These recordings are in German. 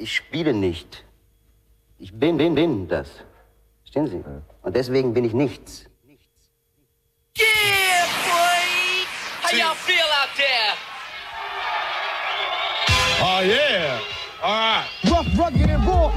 Ich spiele nicht. Ich bin, bin, bin das. Verstehen Sie? Und deswegen bin ich nichts. Yeah, boy! How y'all feel out there? Oh, yeah. All right. Rough, rugged, and raw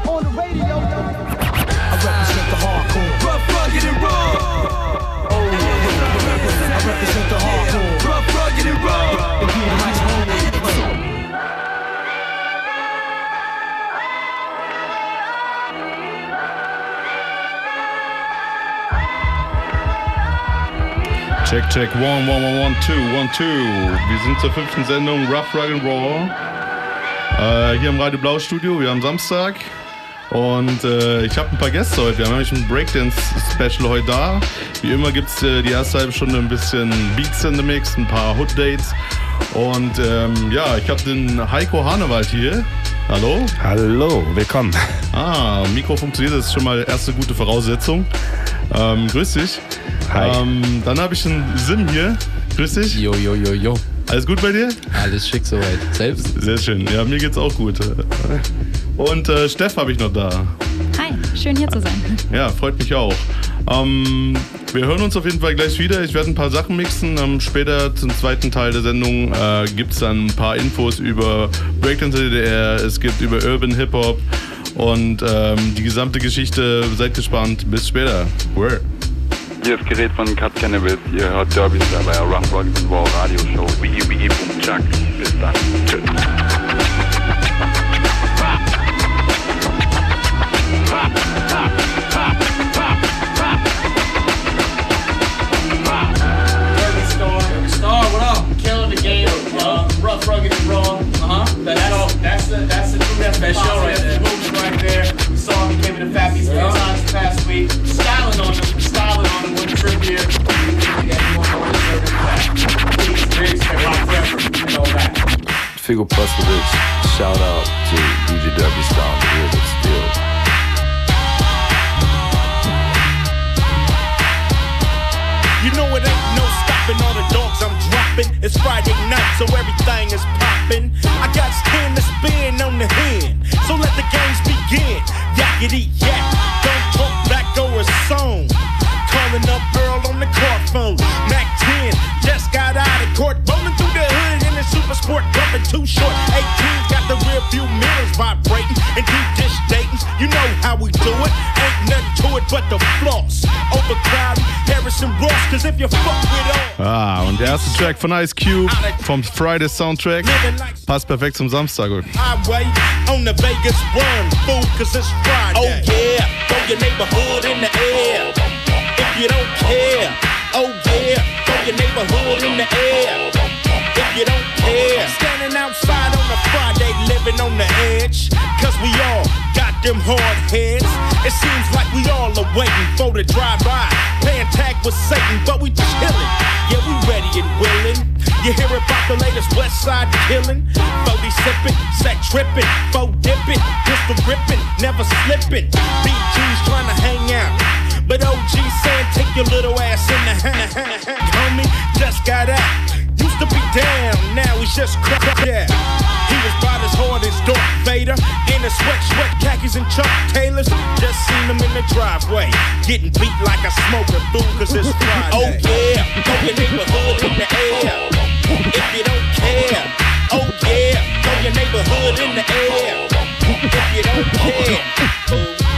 Check, check, one, one, one, one, two, one, two. Wir sind zur fünften Sendung Rough, Rug and Raw. Äh, hier im Radio Blau Studio, wir haben Samstag. Und äh, ich habe ein paar Gäste heute. Wir haben nämlich ein Breakdance-Special heute da. Wie immer gibt es äh, die erste halbe Stunde ein bisschen Beats in the Mix, ein paar Hood-Dates. Und ähm, ja, ich habe den Heiko Hanewald hier. Hallo? Hallo, willkommen. Ah, Mikro funktioniert, das ist schon mal erste gute Voraussetzung. Ähm, grüß dich. Hi. Ähm, dann habe ich den Sim hier. Grüß dich. Jo, jo, jo, jo. Alles gut bei dir? Alles schick soweit. Selbst? Sehr schön. Ja, mir geht's auch gut. Und äh, Steff habe ich noch da. Hi, schön hier zu sein. Ja, freut mich auch. Ähm, wir hören uns auf jeden Fall gleich wieder. Ich werde ein paar Sachen mixen. Ähm, später zum zweiten Teil der Sendung äh, gibt es dann ein paar Infos über Breakdance DDR. Es gibt über Urban Hip Hop und ähm, die gesamte Geschichte. Seid gespannt. Bis später. Word. Hier ist Gerät von Cut Cannabis. Ihr hört Derbys bei der Rough Rock and Raw Radio Show. www.chuck. Bis dann. Tschüss. Star. Star, what up? Killing the game. Uh, rough, rugged, and raw. Uh huh. That's, that's the that's the true that's that show right there. Movement right there. We saw him came in the Fat Beats yeah. times this past week. Styling on them, styling on them. One trip here. Yeah, you want to hold this over the back. Please, Riggs, and rock forever, and all that. Figo Pustovic, shout out to DJ W Style, the real good still. You know it ain't no stopping all the dogs I'm It's Friday night, so everything is popping. I got ten to spin on the hand, so let the games begin. Yakety yak, don't talk back or a song. Calling up Earl on the car phone. Mac 10 just got out of court, rolling through the hood in the super sport, bumping too short. 18's got the rear view mirrors vibrating and deep dish datings. You know how we do it. Ain't nothing to it but the floss. Overcrowded, Harrison Ross, cause if you fuck with all. Ah, und der erste Track von Ice Cube vom Friday Soundtrack passt perfekt zum Samstag. highway on the Vegas run, fool, cause it's Friday. Oh yeah, throw your neighborhood in the air. If you don't care, oh yeah, throw your neighborhood in the air. If you don't care, standing outside on a Friday, living on the edge, cause we all got them hard heads. It seems like we all are waiting for the drive-by, playing tag with Satan, but we chillin'. Yeah, we ready and willing. You hear about the latest West Side killing? 40 sippin', set trippin', faux dippin', pistol grippin', never slippin'. BG's trying to hang out. But OG saying take your little ass in the hand. Homie just got out. To be down, now he's just crack yeah. He was about as hard as Darth Vader. In a sweat, sweat khakis and Chuck Taylors. Just seen him in the driveway. Getting beat like a smoker fool, cause it's Friday. Oh yeah, throw oh, your neighborhood in the air. If you don't care. Oh yeah, throw your neighborhood in the air. If you don't care.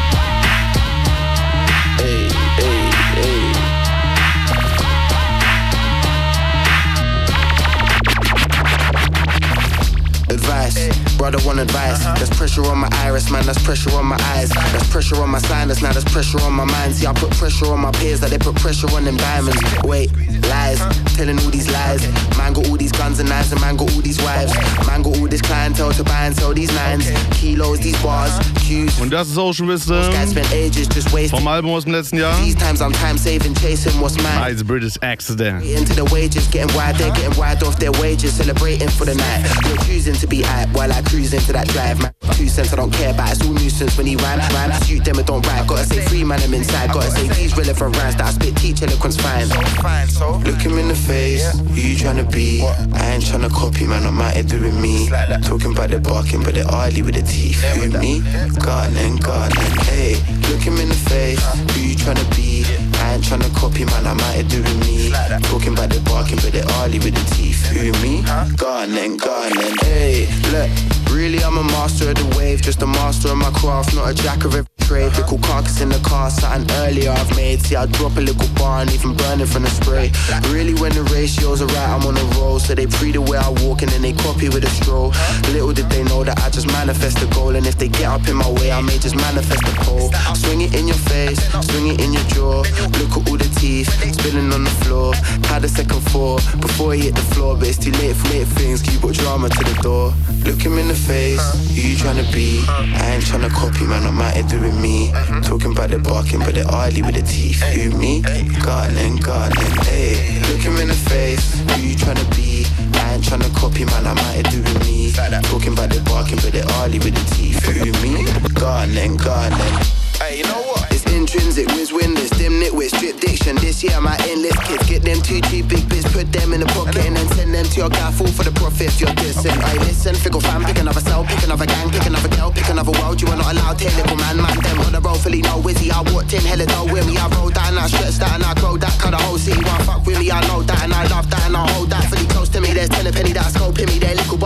West brother want advice. Uh-huh. There's pressure on my iris, man. There's pressure on my eyes. There's pressure on my sinus, now there's pressure on my mind. See, I put pressure on my peers, that they put pressure on them diamonds. Wait, lies, telling all these lies. Man got all these guns and knives, and man got all these wives. Man got all this clientele to buy and sell these nines. Kilos, these bars, accused. Und das ist auch schon Guys wissen spent ages just wasting. vom Album aus dem letzten Jahr. These times I'm time saving, chasing what's mine. Nice British Accident. Into the wages, getting wide, they're getting wide off their wages, celebrating for the night. You're choosing to be at while I cruise into that drive. Man, two cents I don't care about, it's all nuisance when he rhymes. Rhymes, shoot them and don't write. Gotta say free man, I'm inside. Gotta say these relevant rhymes that I spit, teach eloquence fine. Look him in the face, who you tryna be? I ain't tryna copy, man, I'm out here doing me. Talking about the barking, but they're oily with the teeth. Who me? Gardening, gardening, hey. Look him in the face, who you tryna be? I ain't tryna copy, man, I'm out here doing me. Talking about the barking, but they're oily with the teeth. Who me? Gardening, gardening, hey. Look, really, I'm a master of the wave, just a master of my craft, not a jack of every trade. Pickle carcass in the car, something earlier I've made. See, I drop a little bar and even burn it from the spray. Really, when the ratios are right, I'm on a roll. So they pre the way I walk and then they copy with a stroll. Little did they know that I just manifest the goal. And if they get up in my way, I may just manifest the pole. Swing it in your face, swing it in your jaw. Look at all the teeth spilling on the floor. Had a second thought before he hit the floor, but it's too late for late things. You brought drama to the door. Look him in the face, who you tryna be? I ain't tryna copy, man. I'm out here doing me. Talking about the barking, but they're oily with the teeth. Who me? Gardening, gardening, hey. Look him in the face, who you tryna be? I ain't tryna copy, man. I'm out here doing me. Talking about the barking, but they're oily with the teeth. Who me? Gardening, gardening. Hey, you know what? It's intrinsic, whiz win this, dim nitwit, strip diction. This year, my endless kids get them two cheap big bits, put them in the pocket and then send them to your guy, fall for the profit if you're dissing. I listen, fickle fan, pick another cell, pick another gang, pick another girl, pick another world. You are not allowed to, little man, man. Them on the road, fully no wizzy. I walked in, hella don't with me. I rolled that and I stretched that and I grow that. Cut the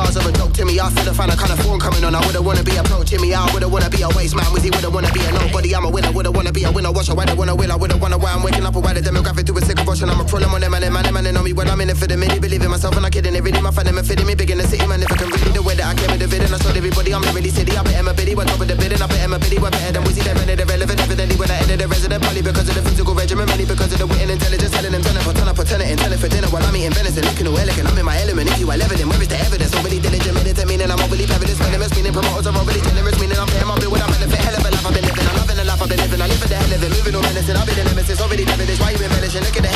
They're bars of a dope to me. I feel the a kind of phone coming on. I wouldn't wanna be approaching me. I wouldn't wanna be a waste man. Wizzy wouldn't wanna be a nobody. I'm a winner, wouldn't wanna be a winner. Watch why they wanna win. I wouldn't wanna why I'm waking up a the demographic to a sick abortion. I'm a problem on them and them and them and they know me when I'm in it for the minute. Believe in myself and I kidding. It really my fan them fitting me big in the city, man. If I can really the way that I came in the vid I showed everybody I'm really city. I bet Emma Biddy went of the bid and I bet Emma Biddy went better than Wizzy. They rented irrelevant evidently when I ended the resident probably because of the physical regimen, mainly because of the wit and intelligence. Telling them turn up, turn up, turn it, and turn it for dinner while I'm eating venison. Looking all elegant, I'm in my element. If you are evident, where is the evidence? Promoters are overly generous, meaning I'm paying my bill without benefit. Hell of a life I've been living. I'm loving the life I've been living. I live for the hell of it, moving on menacing. I've been the nemesis, already devilish. Why you embellishing? Look at the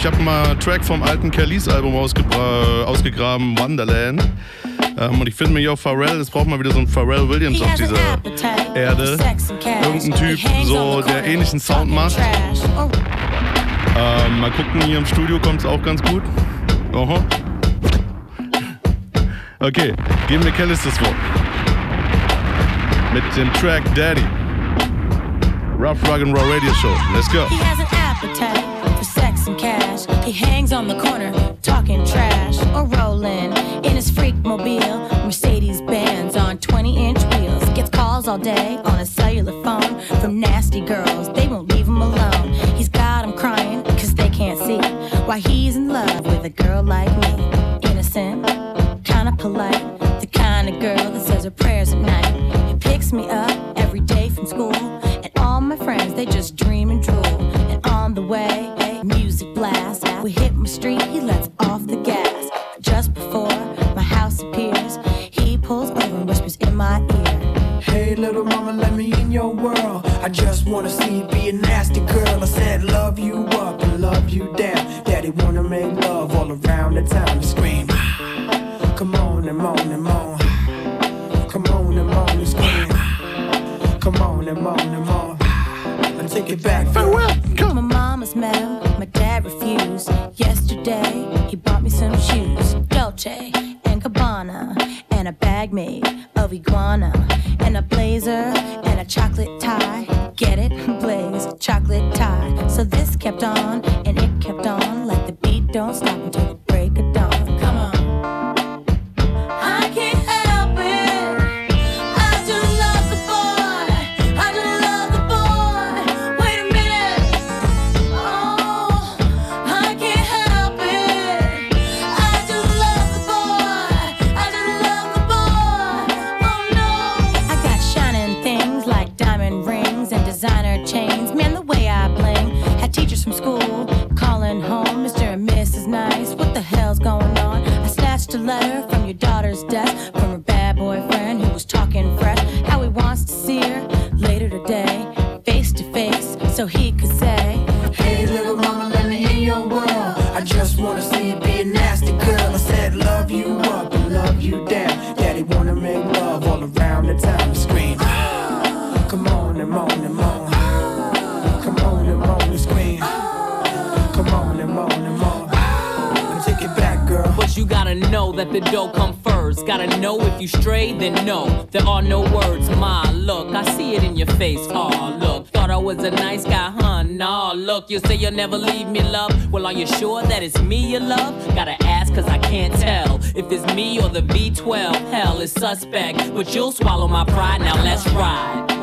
ich habe mal einen Track vom alten Kellys Album ausgebra- ausgegraben, Wonderland. Ähm, und ich finde mir hier auch Pharrell, es braucht mal wieder so einen Pharrell Williams auf dieser Erde. Irgendein Typ, so der ähnlichen Sound macht. or Ähm, mal gucken, hier im Studio kommt es auch ganz gut. Aha. Okay, geben wir Kellis das Wort. Mit dem Track Daddy. Rough Rug and Raw Radio Show. Let's go. He hangs on the corner, talking trash or rolling in his freak mobile. Mercedes Benz on 20 inch wheels. Gets calls all day on a cellular phone from nasty girls. They won't leave him alone. He's got them crying because they can't see why he's in love with a girl like me. Innocent, kinda polite, the kind of girl that says her prayers at night. He picks me up every day from school, and all my friends they just dream and drool. Never leave me, love. Well, are you sure that it's me you love? Gotta ask, cause I can't tell if it's me or the V12. Hell is suspect, but you'll swallow my pride. Now let's ride.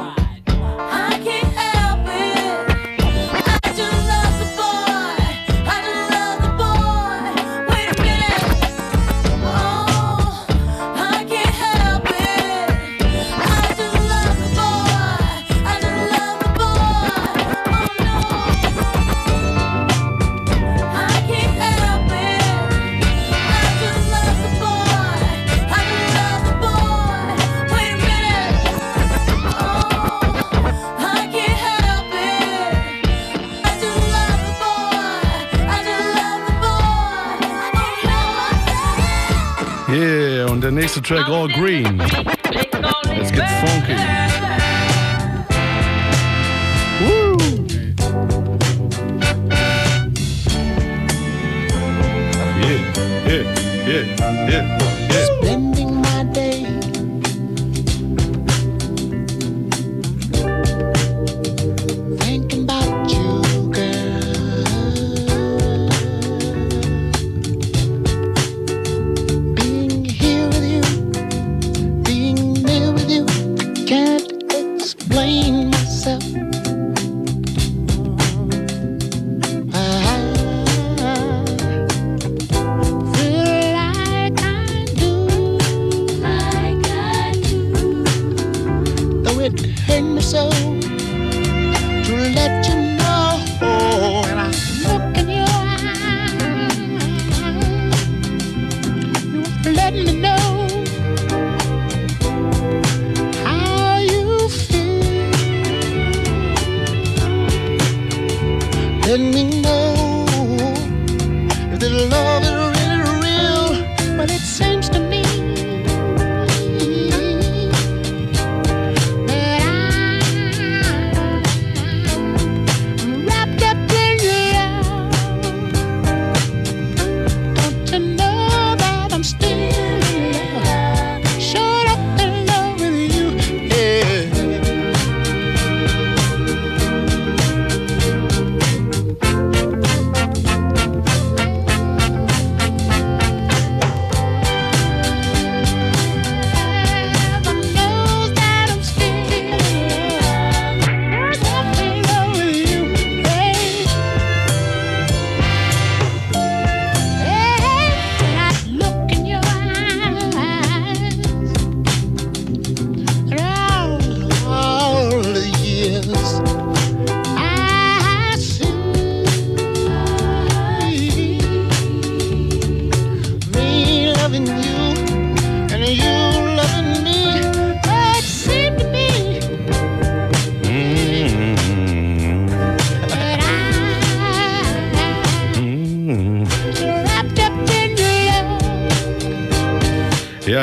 Nächste Track All Green. Jetzt geht's funky. Woo! Yeah, yeah, yeah, yeah,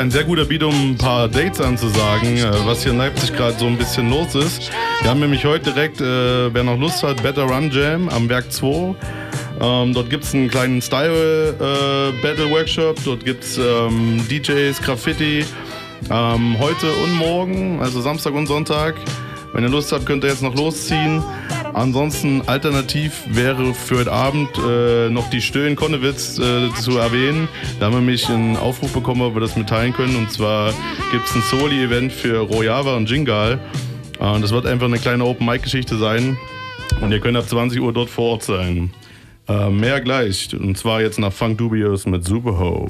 ein sehr guter Beat, um ein paar Dates anzusagen, äh, was hier in Leipzig gerade so ein bisschen los ist. Wir haben nämlich heute direkt, äh, wer noch Lust hat, Better Run Jam am Werk 2. Ähm, dort gibt es einen kleinen Style-Battle-Workshop, dort gibt es ähm, DJs, Graffiti. Ähm, heute und morgen, also Samstag und Sonntag. Wenn ihr Lust habt, könnt ihr jetzt noch losziehen. Ansonsten alternativ wäre für heute Abend äh, noch die in Konnewitz äh, zu erwähnen. Da haben wir mich einen Aufruf bekommen, ob wir das mitteilen können. Und zwar gibt es ein Soli-Event für Rojava und Jingal. Äh, das wird einfach eine kleine Open-Mic-Geschichte sein. Und ihr könnt ab 20 Uhr dort vor Ort sein. Äh, mehr gleich. Und zwar jetzt nach Funk Dubious mit Superho.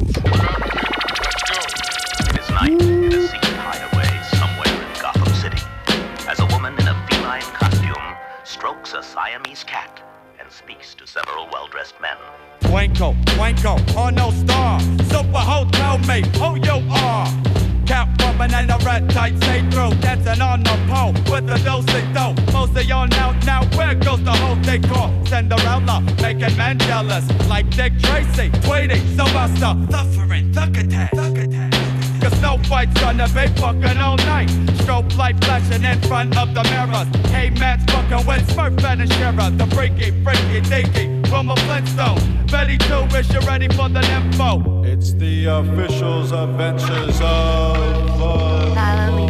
Wanko, on no star. Super hotel mate, who you are? Cap woman and a red tight stay through. Dancing on the pole with the dosing. Most of y'all now, now where goes the whole decor? Cinderella, making men jealous. Like Dick Tracy, Tweety, Sylvester, suffering, thug attack, thug attack. Cause no fight's gonna be fucking all night. Strobe light flashing in front of the mirrors. Hey, man's fucking with Smurf and Shira. The freaky, freaky, dinky. Wilma Flintstone. Betty Two, is you ready for the info? It's the officials' adventures of. Uh, Not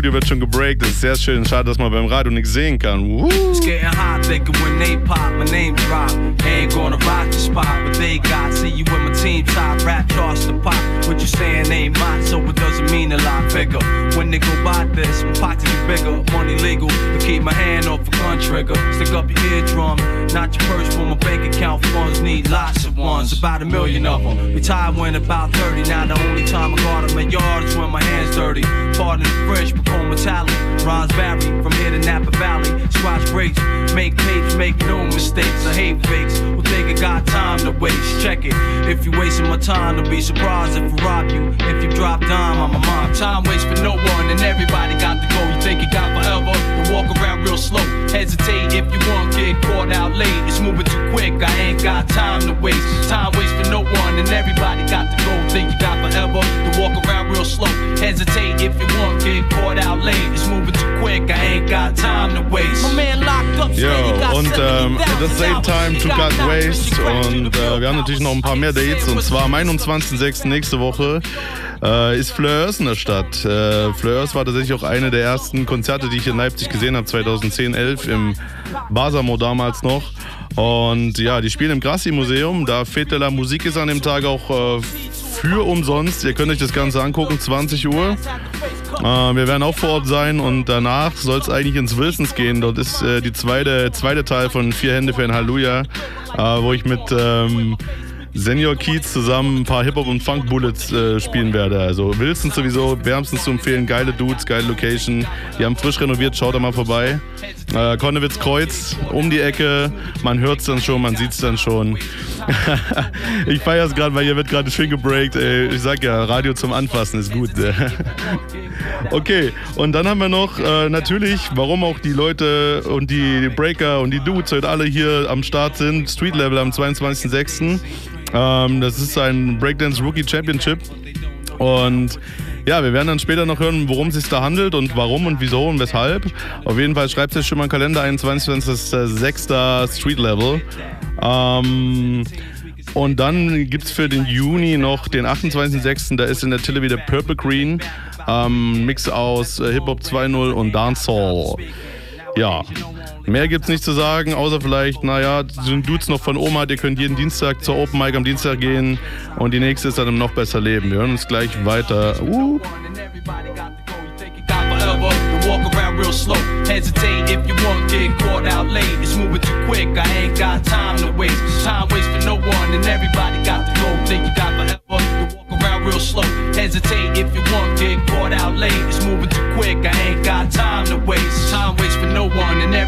Studio wird schon gebreakt. Das ist sehr schön. Schade, dass man beim Radio nichts sehen kann. It's getting hot, thinking when they pop, my name drop. Ain't gonna rock the spot, but they got. See you with my team top, rap charts to pop. What you saying ain't mine, so it doesn't mean a lot bigger. When they go by this, my pockets is bigger, money legal. But keep my hand off a gun trigger. Stick up your eardrum, not your purse for my bank account funds. Need lots of ones, about a million of them. Retired when about 30, now the only time I got in my yard is when my hands dirty. Pardon the metallic. Rhymes vary from here to Napa Valley. Squash breaks, make tapes, make no mistakes. I hate fakes who think I got time to waste. Check it. If you wasting my time, don't be surprised if I rob you. If you drop dime, I'm a mom. Time waits for no one, and everybody got to go. You think you got forever? Then walk around real slow. Hesitate if you want, get caught out late. It's moving too quick. I ain't got time to waste. The Same Time to Cut Waste. Und äh, wir haben natürlich noch ein paar mehr Dates. Und zwar am 21.06. nächste Woche äh, ist Fleurs in der Stadt. Äh, Fleurs war tatsächlich auch eine der ersten Konzerte, die ich in Leipzig gesehen habe, 2010, 11 im Basamo damals noch. Und ja, die spielen im Grassi-Museum. Da Fete la Musik ist an dem Tag auch äh, für umsonst. Ihr könnt euch das Ganze angucken, 20 Uhr. Äh, wir werden auch vor Ort sein und danach soll es eigentlich ins Wilsons gehen. Dort ist äh, die zweite, zweite Teil von Vier Hände für ein Halleluja, äh, wo ich mit ähm, Senior Keats zusammen ein paar Hip-Hop und Funk-Bullets äh, spielen werde. Also Wilsons sowieso wärmstens zu empfehlen. Geile Dudes, geile Location. Die haben frisch renoviert, schaut da mal vorbei. Äh, Konnewitz Kreuz um die Ecke. Man hört es dann schon, man sieht es dann schon. ich feiere es gerade, weil hier wird gerade schön gebreakt. Ey. Ich sag ja, Radio zum Anfassen ist gut. okay, und dann haben wir noch äh, natürlich, warum auch die Leute und die Breaker und die Dudes heute alle hier am Start sind. Street Level am 22.06. Ähm, das ist ein Breakdance Rookie Championship. Und ja, wir werden dann später noch hören, worum es sich da handelt und warum und wieso und weshalb. Auf jeden Fall schreibt euch schon mal einen Kalender ein, 22.06. Street Level. Ähm, und dann gibt es für den Juni noch den 28.06. Da ist in der Tille wieder Purple Green. Ähm, Mix aus äh, Hip-Hop 2.0 und Dancehall. Ja, mehr gibt's nicht zu sagen, außer vielleicht, naja, sind Dudes noch von Oma, ihr könnt jeden Dienstag zur Open Mic am Dienstag gehen und die nächste ist dann im noch besser Leben. Wir hören uns gleich weiter. Uh. walk around real slow. Hesitate if you want, get caught out late. It's moving too quick, I ain't got time to waste. Time waits for no one, and everybody got to go. Think you got forever to walk around real slow. Hesitate if you want, get caught out late. It's moving too quick, I ain't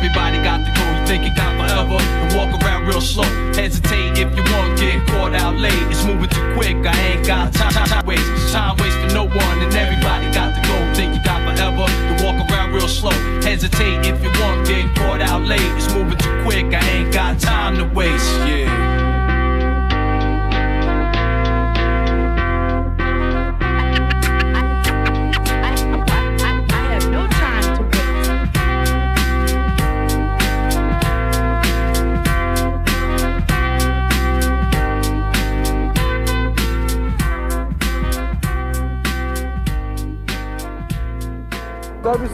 everybody got to go. You think you got forever to walk around real slow. Hesitate if you want, get caught out late. It's moving too quick, I ain't got time, time, time waste. Time waits for no one, and everybody got to go. Think you got forever to walk around real slow. Hesitate if you want, get caught out late. It's moving too quick, I ain't got time to waste. Yeah.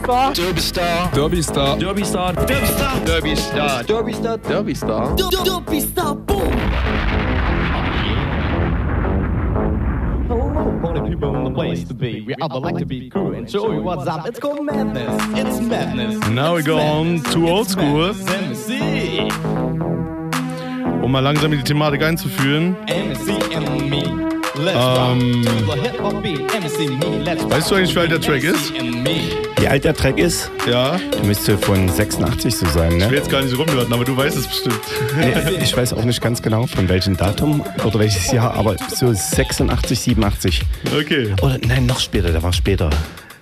Star. Derby Star. Derby Star. Derby Star. Derby Star. Derby Star. Derby Star. Derby Star. Derby Star, boom! Hello, party people in the place to be. We all like to be cool and show you what's up. It's called madness. It's madness. Now we go on to old school. Um mal langsam in die Thematik einzuführen. MSC Ähm, Weißt du eigentlich, wie alt der Track ist? Wie alt der Track ist? Ja. Der müsste von 86 so sein, Ich will ne? jetzt gar nicht so rumhören, aber du weißt es bestimmt. Nee, ich weiß auch nicht ganz genau, von welchem Datum oder welches Jahr, aber so 86, 87. Okay. Oder nein, noch später, der war später.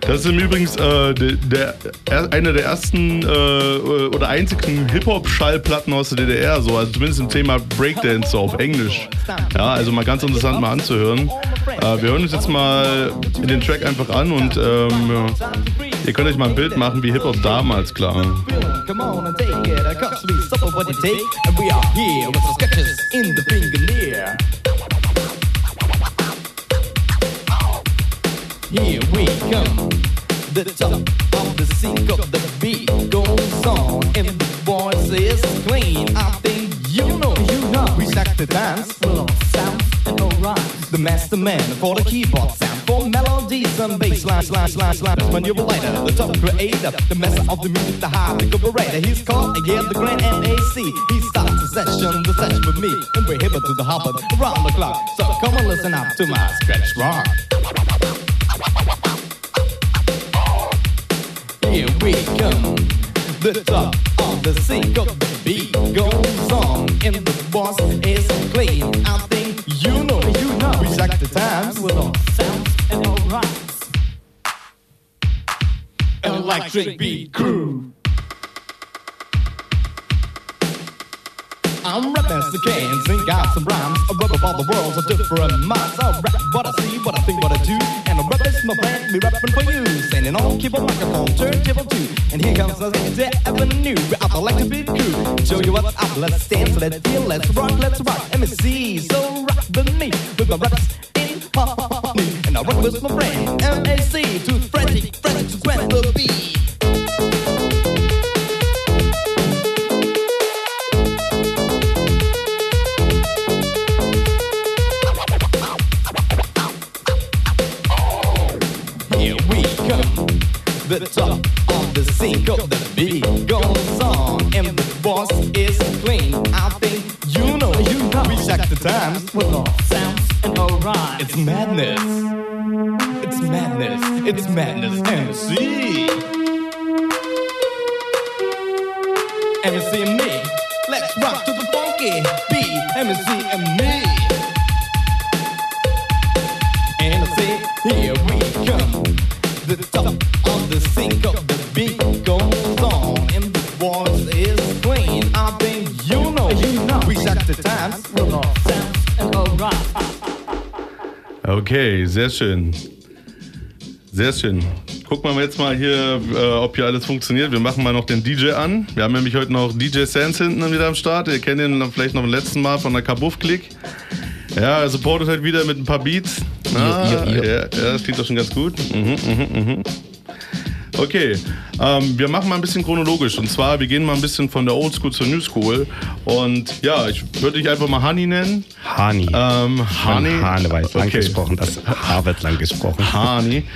Das ist im Übrigen äh, der, der, er- einer der ersten äh, oder einzigen Hip-Hop-Schallplatten aus der DDR, so, also zumindest im Thema Breakdance so auf Englisch. Ja, also mal ganz interessant mal anzuhören. Äh, wir hören uns jetzt mal den Track einfach an und ähm, ja, ihr könnt euch mal ein Bild machen, wie Hip-Hop damals klang. Come on and take it. A costly supper what you take. And we are here with some sketches in the fingernail. Here we come. The top of the sink of the beat goes on. And the voice is clean. I think you know, you know. We stack the dance with all sounds and all rhymes. The master man for the keyboard sound. For melodies and bass lines, lines, lines, lines. Manipulator, the top creator. The master of the music, the high operator. He's called again the grand MAC. He starts the session, the session with me. And we're here to the hopper around the clock. So come and listen up to my scratch rock. Here we come. The top of the the beat goes on, and the boss is clean. I think you know, you know. We check the times with all sounds and all rhymes. Electric beat crew. I'm rapping as the can, sing out some rhymes. I rap about the world's a different minds. I rap what I see, what I think, what I do. And I rap is my band, be rapping for you. Sending on keyboard microphone, turntable two. And here comes the the avenue. I like to be cool. Show you what's up, let's dance, let's feel, let's rock, let's rock. MSC, so rock with me. With my raps in harmony. And I rock with my friend, MAC. Too frantic, frantic to grab the beat. The top of the sink of the beat goes on, and the boss is clean. I think you know, you know. We check the times with all sounds and all rhymes. It's madness. It's madness. It's madness. MC. MC and me. Let's rock to the funky beat. MC and me. Say, here we come. Okay, sehr schön. Sehr schön. Gucken wir jetzt mal hier, äh, ob hier alles funktioniert. Wir machen mal noch den DJ an. Wir haben nämlich heute noch DJ Sans hinten wieder am Start. Ihr kennt ihn vielleicht noch vom letzten Mal von der Kabuff-Click. Ja, er supportet halt wieder mit ein paar Beats. Ah, Ja, ja, das klingt doch schon ganz gut. Mhm, mhm, mhm. Okay, ähm, wir machen mal ein bisschen chronologisch. Und zwar, wir gehen mal ein bisschen von der Old School zur New School. Und ja, ich würde dich einfach mal Hani nennen. Hani. Ähm, Hani. Hane lang Okay. gesprochen, das H wird lang gesprochen. Hani.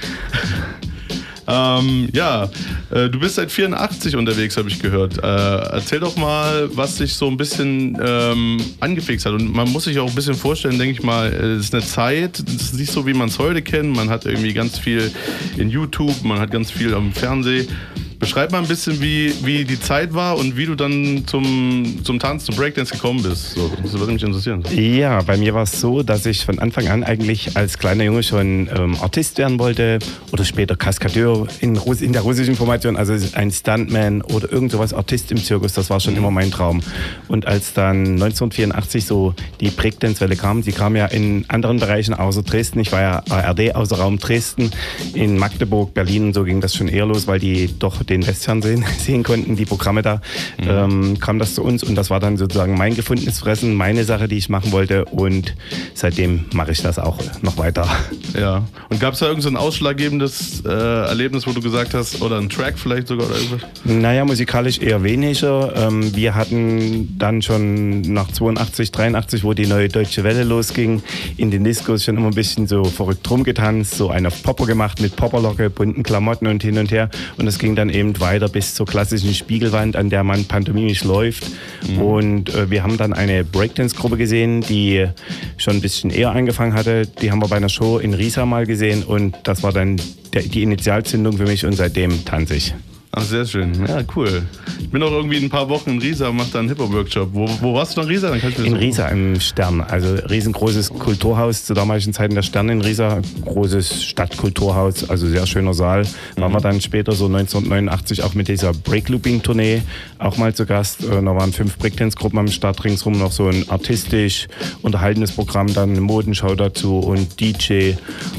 ähm, ja, äh, du bist seit 84 unterwegs, habe ich gehört. Äh, erzähl doch mal, was dich so ein bisschen ähm, angefixt hat. Und man muss sich auch ein bisschen vorstellen, denke ich mal, äh, es ist eine Zeit, es ist nicht so, wie man es heute kennt. Man hat irgendwie ganz viel in YouTube, man hat ganz viel am Fernsehen. Beschreib mal ein bisschen, wie, wie die Zeit war und wie du dann zum, zum Tanz, zum Breakdance gekommen bist. So, das würde mich interessieren. Ja, bei mir war es so, dass ich von Anfang an eigentlich als kleiner Junge schon ähm, Artist werden wollte oder später Kaskadeur in, in der russischen Formation, also ein Stuntman oder irgend sowas, Artist im Zirkus, das war schon immer mein Traum. Und als dann 1984 so die Breakdance-Welle kam, die kam ja in anderen Bereichen außer Dresden, ich war ja ARD außer Raum Dresden, in Magdeburg, Berlin und so ging das schon eher los, weil die doch den Westfernsehen sehen konnten, die Programme da, Mhm. ähm, kam das zu uns und das war dann sozusagen mein gefundenes Fressen, meine Sache, die ich machen wollte und seitdem mache ich das auch noch weiter. Ja. Und gab es da irgendein so ein ausschlaggebendes äh, Erlebnis, wo du gesagt hast, oder ein Track vielleicht sogar oder irgendwas? Naja, musikalisch eher weniger. Ähm, wir hatten dann schon nach 82, 83, wo die neue Deutsche Welle losging, in den Discos schon immer ein bisschen so verrückt rumgetanzt, so einen auf Popper gemacht mit Popperlocke, bunten Klamotten und hin und her. Und es ging dann eben weiter bis zur klassischen Spiegelwand, an der man pantomimisch läuft. Und äh, wir haben dann eine Breakdance-Gruppe gesehen, die schon ein bisschen eher angefangen hatte. Die haben wir bei einer Show in Riesa mal gesehen und das war dann der, die Initialzündung für mich und seitdem tanze ich. Ach, sehr schön. Ja, cool. Ich bin auch irgendwie in ein paar Wochen in Riesa und mache da einen Hip-Hop-Workshop. Wo, wo warst du noch in Riesa? In Riesa im Stern, also riesengroßes Kulturhaus zu damaligen Zeiten der Stern in Riesa, großes Stadtkulturhaus, also sehr schöner Saal. Waren wir dann später so 1989 auch mit dieser Breaklooping-Tournee auch mal zu Gast. Äh, Da waren fünf Breakdance-Gruppen am Start, ringsrum noch so ein artistisch unterhaltenes Programm, dann eine Modenschau dazu und DJ.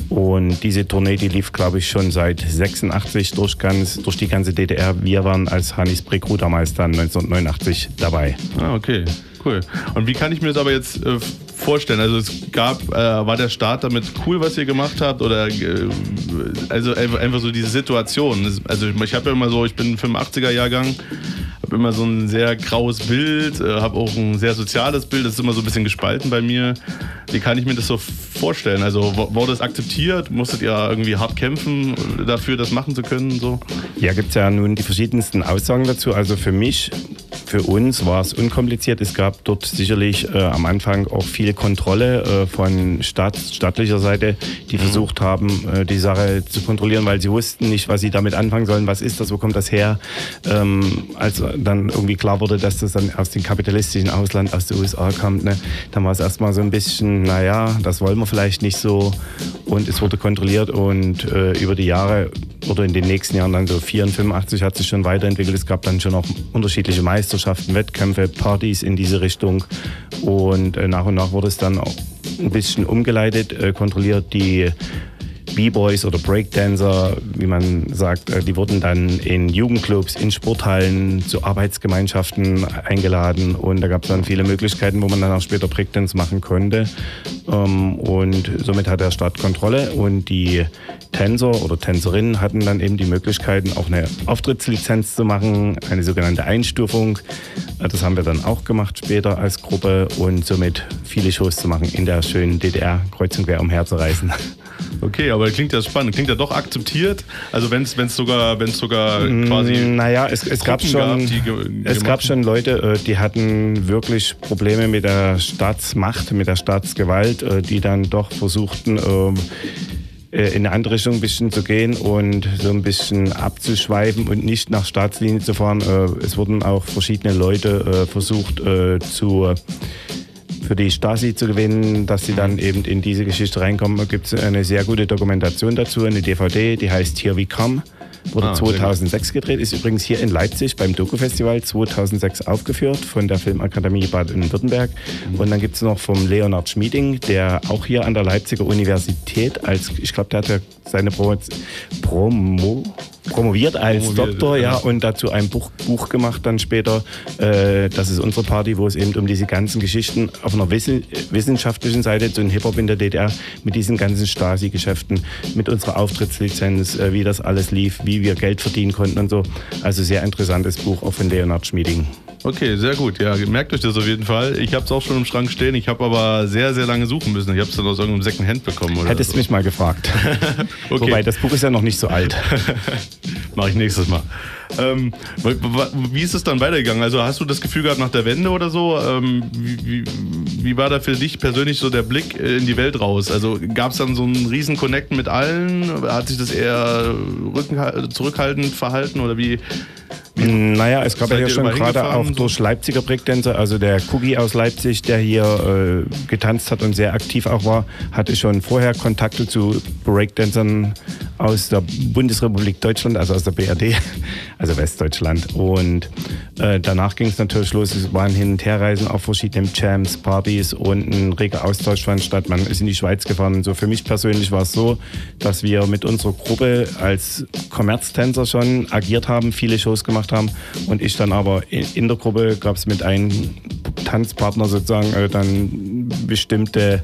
Und diese Tournee, die lief, glaube ich, schon seit 86 durch, ganz, durch die ganze DDR. Wir waren als Hannis dann 1989 dabei. Ah, okay. Cool. Und wie kann ich mir das aber jetzt äh, vorstellen? Also es gab, äh, war der Start damit cool, was ihr gemacht habt? Oder äh, also einfach, einfach so diese Situation. Also ich, ich habe ja immer so, ich bin 85er Jahrgang, habe immer so ein sehr graues Bild, äh, habe auch ein sehr soziales Bild, das ist immer so ein bisschen gespalten bei mir. Wie kann ich mir das so vorstellen? Also wurde es akzeptiert? Musstet ihr irgendwie hart kämpfen dafür, das machen zu können? So? Ja, gibt es ja nun die verschiedensten Aussagen dazu. Also für mich, für uns war es unkompliziert. Es gab dort sicherlich äh, am Anfang auch viel Kontrolle äh, von Staat, staatlicher Seite, die versucht haben, äh, die Sache zu kontrollieren, weil sie wussten nicht, was sie damit anfangen sollen. Was ist das? Wo kommt das her? Ähm, als dann irgendwie klar wurde, dass das dann aus dem kapitalistischen Ausland, aus den USA kommt, ne, dann war es erstmal so ein bisschen, naja, das wollen wir vielleicht nicht so. Und es wurde kontrolliert und äh, über die Jahre oder in den nächsten Jahren dann so 84, 85 hat sich schon weiterentwickelt. Es gab dann schon auch unterschiedliche Meisterschaften, Wettkämpfe, Partys in diese Richtung. Und äh, nach und nach wurde es dann auch ein bisschen umgeleitet, äh, kontrolliert die B-Boys oder Breakdancer, wie man sagt, äh, die wurden dann in Jugendclubs, in Sporthallen, zu Arbeitsgemeinschaften eingeladen und da gab es dann viele Möglichkeiten, wo man dann auch später Breakdance machen konnte. Ähm, Und somit hat der Staat Kontrolle und die Tänzer oder Tänzerinnen hatten dann eben die Möglichkeiten, auch eine Auftrittslizenz zu machen, eine sogenannte Einstufung. Äh, Das haben wir dann auch gemacht später als Gruppe und somit viele Shows zu machen in der schönen DDR, kreuz und quer umherzureisen. Okay, aber klingt ja spannend. Klingt ja doch akzeptiert. Also wenn es sogar, wenn es sogar quasi. Mm, Naja, es, es gab schon, gab, es gab schon Leute, äh, die hatten wirklich Probleme mit der Staatsmacht, mit der Staatsgewalt, äh, die dann doch versuchten, ähm, äh, in eine andere Richtung ein bisschen zu gehen und so ein bisschen abzuschweifen und nicht nach Staatslinie zu fahren. Es wurden auch verschiedene Leute versucht zu für die Stasi zu gewinnen, dass sie dann eben in diese Geschichte reinkommen. Da gibt es eine sehr gute Dokumentation dazu, eine DVD, die heißt Here We Come. Wurde Ah, sehr gut. 2006 gedreht, ist übrigens hier in Leipzig beim Doku-Festival 2006 aufgeführt von der Filmakademie Baden-Württemberg. Und dann gibt es noch vom Leonard Schmieding, der auch hier an der Leipziger Universität als, ich glaube, der hat ja seine Promo, Promo, promoviert als Promoviert, Doktor, ja, und dazu ein Buch, Buch gemacht dann später. Äh, das ist unsere Party, wo es eben um diese ganzen Geschichten auf einer wissen, wissenschaftlichen Seite zu den Hip-Hop in der DDR mit diesen ganzen Stasi-Geschäften, mit unserer Auftrittslizenz, äh, wie das alles lief, wie wir Geld verdienen konnten und so. Also sehr interessantes Buch auch von Leonard Schmieding. Okay, sehr gut. Ja, merkt euch das auf jeden Fall. Ich habe es auch schon im Schrank stehen. Ich habe aber sehr, sehr lange suchen müssen. Ich habe es dann aus irgendeinem Secondhand bekommen. Oder Hättest so. mich mal gefragt. Okay. Wobei, das Buch ist ja noch nicht so alt. Mache ich nächstes Mal. Ähm, wie ist es dann weitergegangen? Also hast du das Gefühl gehabt nach der Wende oder so? Ähm, wie, wie, war da für dich persönlich so der Blick äh, in die Welt raus? Also gab es dann so einen riesen Connect mit allen? Hat sich das eher zurückhaltend verhalten oder wie? Naja, es gab ja Seid hier ihr schon gerade auch durch Leipziger Breakdancer, also der Cookie aus Leipzig, der hier äh, getanzt hat und sehr aktiv auch war, hatte schon vorher Kontakte zu Breakdancern aus der Bundesrepublik Deutschland, also aus der BRD, also Westdeutschland. Und äh, danach ging es natürlich los. Es waren Hin- und Herreisen auf verschiedenen Jams, Partys und ein reger Austausch fand statt. Man ist in die Schweiz gefahren. Und so für mich persönlich war es so, dass wir mit unserer Gruppe als Kommerztänzer schon agiert haben, viele Shows gemacht haben. Und ich dann aber in, der Gruppe gab es mit einem Tanzpartner sozusagen äh, dann bestimmte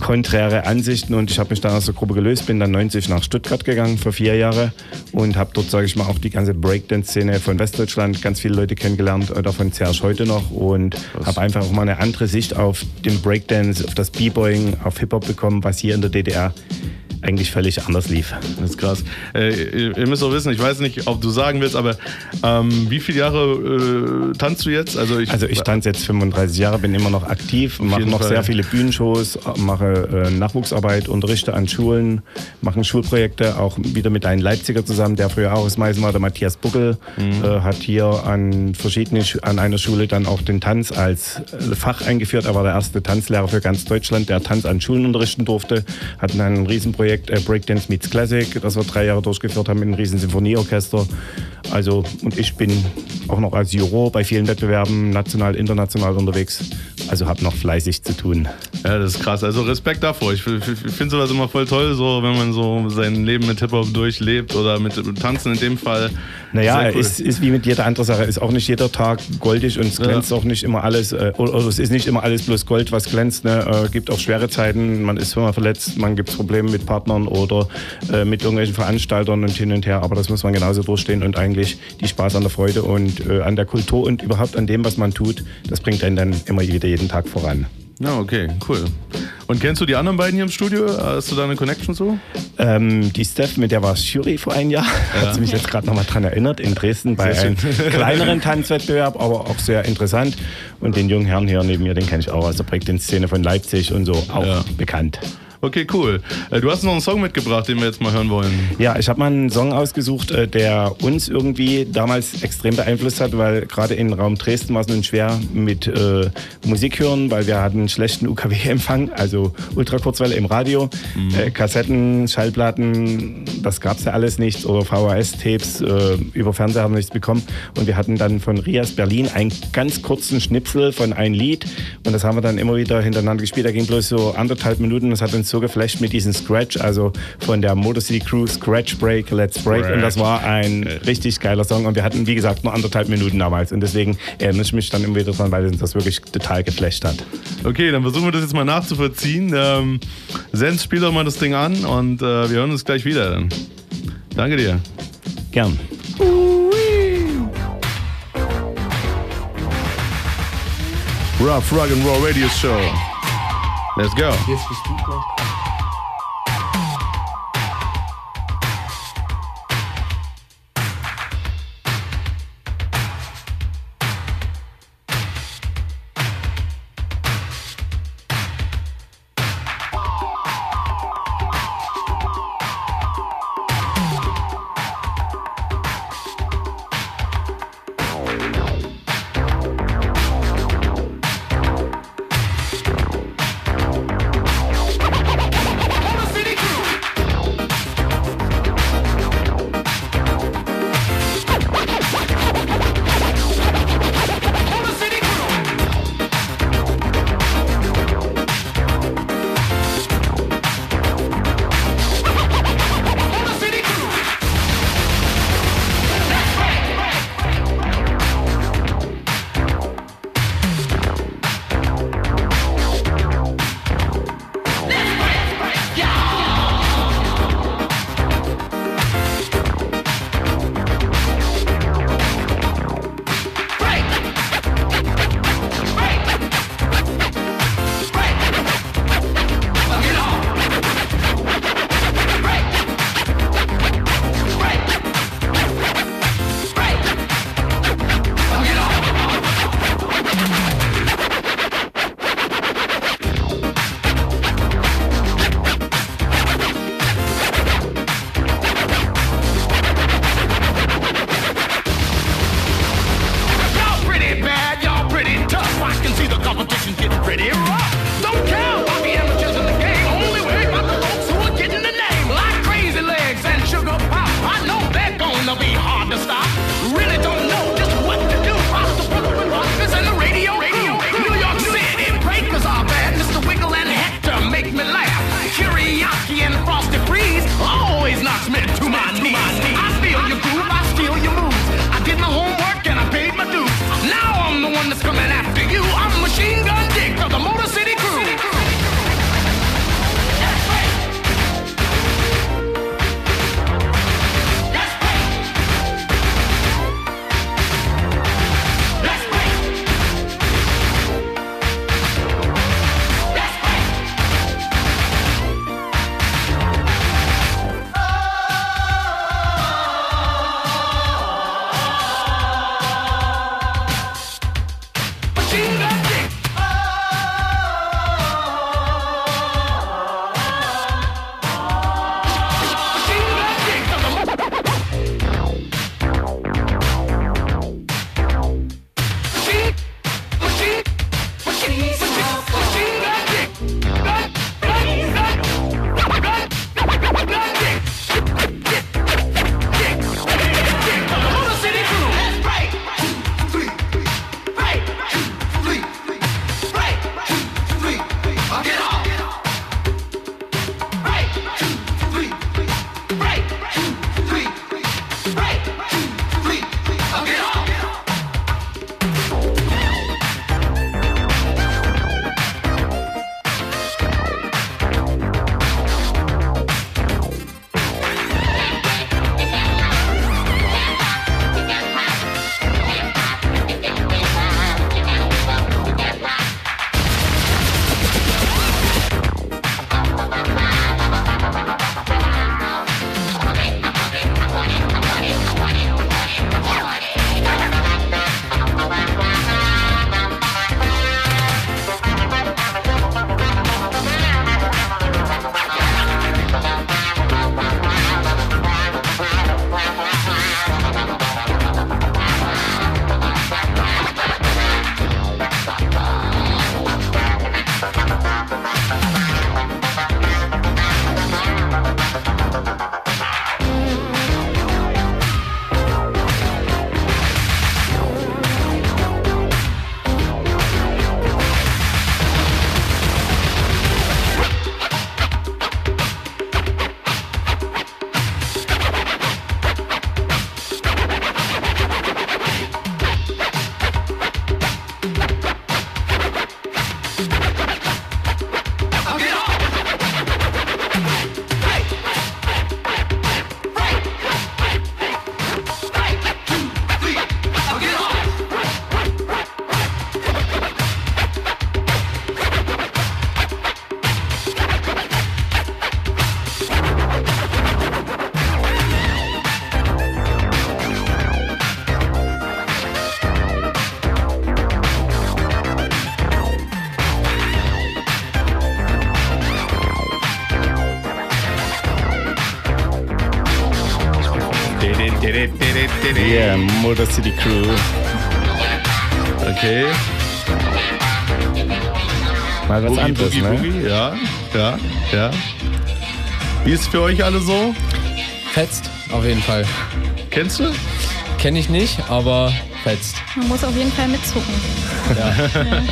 konträre Ansichten. Und ich habe mich dann aus der Gruppe gelöst, bin dann 90 nach Stuttgart gegangen für vier Jahre und habe dort, sage ich mal, auch die ganze Breakdance-Szene von Westdeutschland, ganz viele Leute kennengelernt, äh, davon zerre ich heute noch. Und habe einfach auch mal eine andere Sicht auf den Breakdance, auf das B-Boying, auf Hip-Hop bekommen, was hier in der DDR eigentlich völlig anders lief. Das ist krass. Äh, ihr, müsst auch wissen, ich weiß nicht, ob du sagen willst, aber ähm, wie viele Jahre äh, tanzt du jetzt? Also ich, also ich tanze jetzt 35 Jahre, bin immer noch aktiv, mache noch Fall. sehr viele Bühnenshows, mache äh, Nachwuchsarbeit, unterrichte an Schulen, mache Schulprojekte, auch wieder mit einem Leipziger zusammen, der früher auch aus Meißen war, der Matthias Buckel, mhm. äh, hat hier an verschiedenen, an einer Schule dann auch den Tanz als äh, Fach eingeführt. Er war der erste Tanzlehrer für ganz Deutschland, der Tanz an Schulen unterrichten durfte, hat dann ein Riesenprojekt Projekt äh, Breakdance Meets Classic, das wir drei Jahre durchgeführt haben mit einem riesen Sinfonieorchester. Also, und ich bin auch noch als Juror bei vielen Wettbewerben national, international unterwegs. Also habe noch fleißig zu tun. Ja, das ist krass. Also Respekt davor. Ich, ich finde sowas immer voll toll, so wenn man so sein Leben mit Hip-Hop durchlebt oder mit Tanzen in dem Fall. Naja, cool. ist, ist wie mit jeder anderen Sache. Ist auch nicht jeder Tag goldig und es glänzt ja. auch nicht immer alles, äh, oder, oder, es ist nicht immer alles bloß Gold, was glänzt. Ne? Äh, gibt auch schwere Zeiten, man ist immer verletzt, man gibt Probleme mit Partnern oder äh, mit irgendwelchen Veranstaltern und hin und her. Aber das muss man genauso durchstehen und eigentlich die Spaß an der Freude und äh, an der Kultur und überhaupt an dem, was man tut, das bringt einen dann immer wieder jeden Tag voran. Ja, okay, cool. Und kennst du die anderen beiden hier im Studio? Hast du da eine Connection so? Ähm, die Steph, mit der war es Jury vor einem Jahr. Ja. Hat sie mich jetzt gerade nochmal dran erinnert. In Dresden bei einem kleineren Tanzwettbewerb, aber auch sehr interessant. Und den jungen Herrn hier neben mir, den kenne ich auch aus der Breakdance-Szene von Leipzig und so auch ja. bekannt. Okay, cool. Äh, du hast noch einen Song mitgebracht, den wir jetzt mal hören wollen. Ja, ich habe mal einen Song ausgesucht, äh, der uns irgendwie damals extrem beeinflusst hat, weil gerade im Raum Dresden war es nun schwer mit äh, Musik hören, weil wir hatten einen schlechten UKW-Empfang, also Ultrakurzwelle im Radio, mhm. äh, Kassetten, Schallplatten, das gab es ja alles nicht, oder VHS-Tapes, äh, über Fernseher haben wir nichts bekommen. Und wir hatten dann von Rias Berlin einen ganz kurzen Schnipsel von einem Lied und das haben wir dann immer wieder hintereinander gespielt. Da ging bloß so anderthalb Minuten, das hat uns so geflasht mit diesem Scratch, also von der Motor City Crew Scratch Break, Let's Break. Scratch. Und das war ein richtig geiler Song. Und wir hatten, wie gesagt, nur anderthalb Minuten damals. Und deswegen erinnere ich mich dann immer wieder dran, weil uns das wirklich total geflasht hat. Okay, dann versuchen wir das jetzt mal nachzuvollziehen. Ähm, Sens, spiel doch mal das Ding an und äh, wir hören uns gleich wieder. Danke dir. Gern. Rough Rock and Roll Radio Show. Let's go. Jetzt bist du Yeah, Motor City Crew. Okay. Mal was Boogie, anderes, Boogie, ne? Boogie. Ja, ja, ja. Wie ist es für euch alle so? Fetzt, auf jeden Fall. Kennst du? Kenn ich nicht, aber fetzt. Man muss auf jeden Fall mitzucken.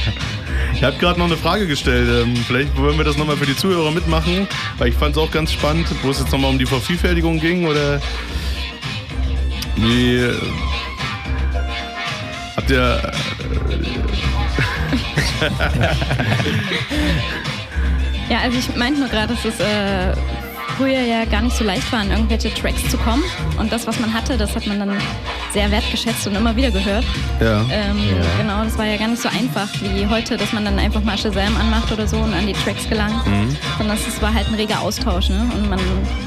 Ich habe gerade noch eine Frage gestellt. Ähm, Vielleicht wollen wir das nochmal für die Zuhörer mitmachen, weil ich fand es auch ganz spannend, wo es jetzt nochmal um die Vervielfältigung ging oder wie. äh, Habt ihr. Ja, also ich meinte nur gerade, dass es äh, früher ja gar nicht so leicht war, an irgendwelche Tracks zu kommen. Und das, was man hatte, das hat man dann sehr wertgeschätzt und immer wieder gehört. Ja. Ähm, Ja. Genau, das war ja gar nicht so einfach wie heute, dass man dann einfach mal Shazam anmacht oder so und an die Tracks gelangt. Mhm. Sondern es war halt ein reger Austausch, ne? Und man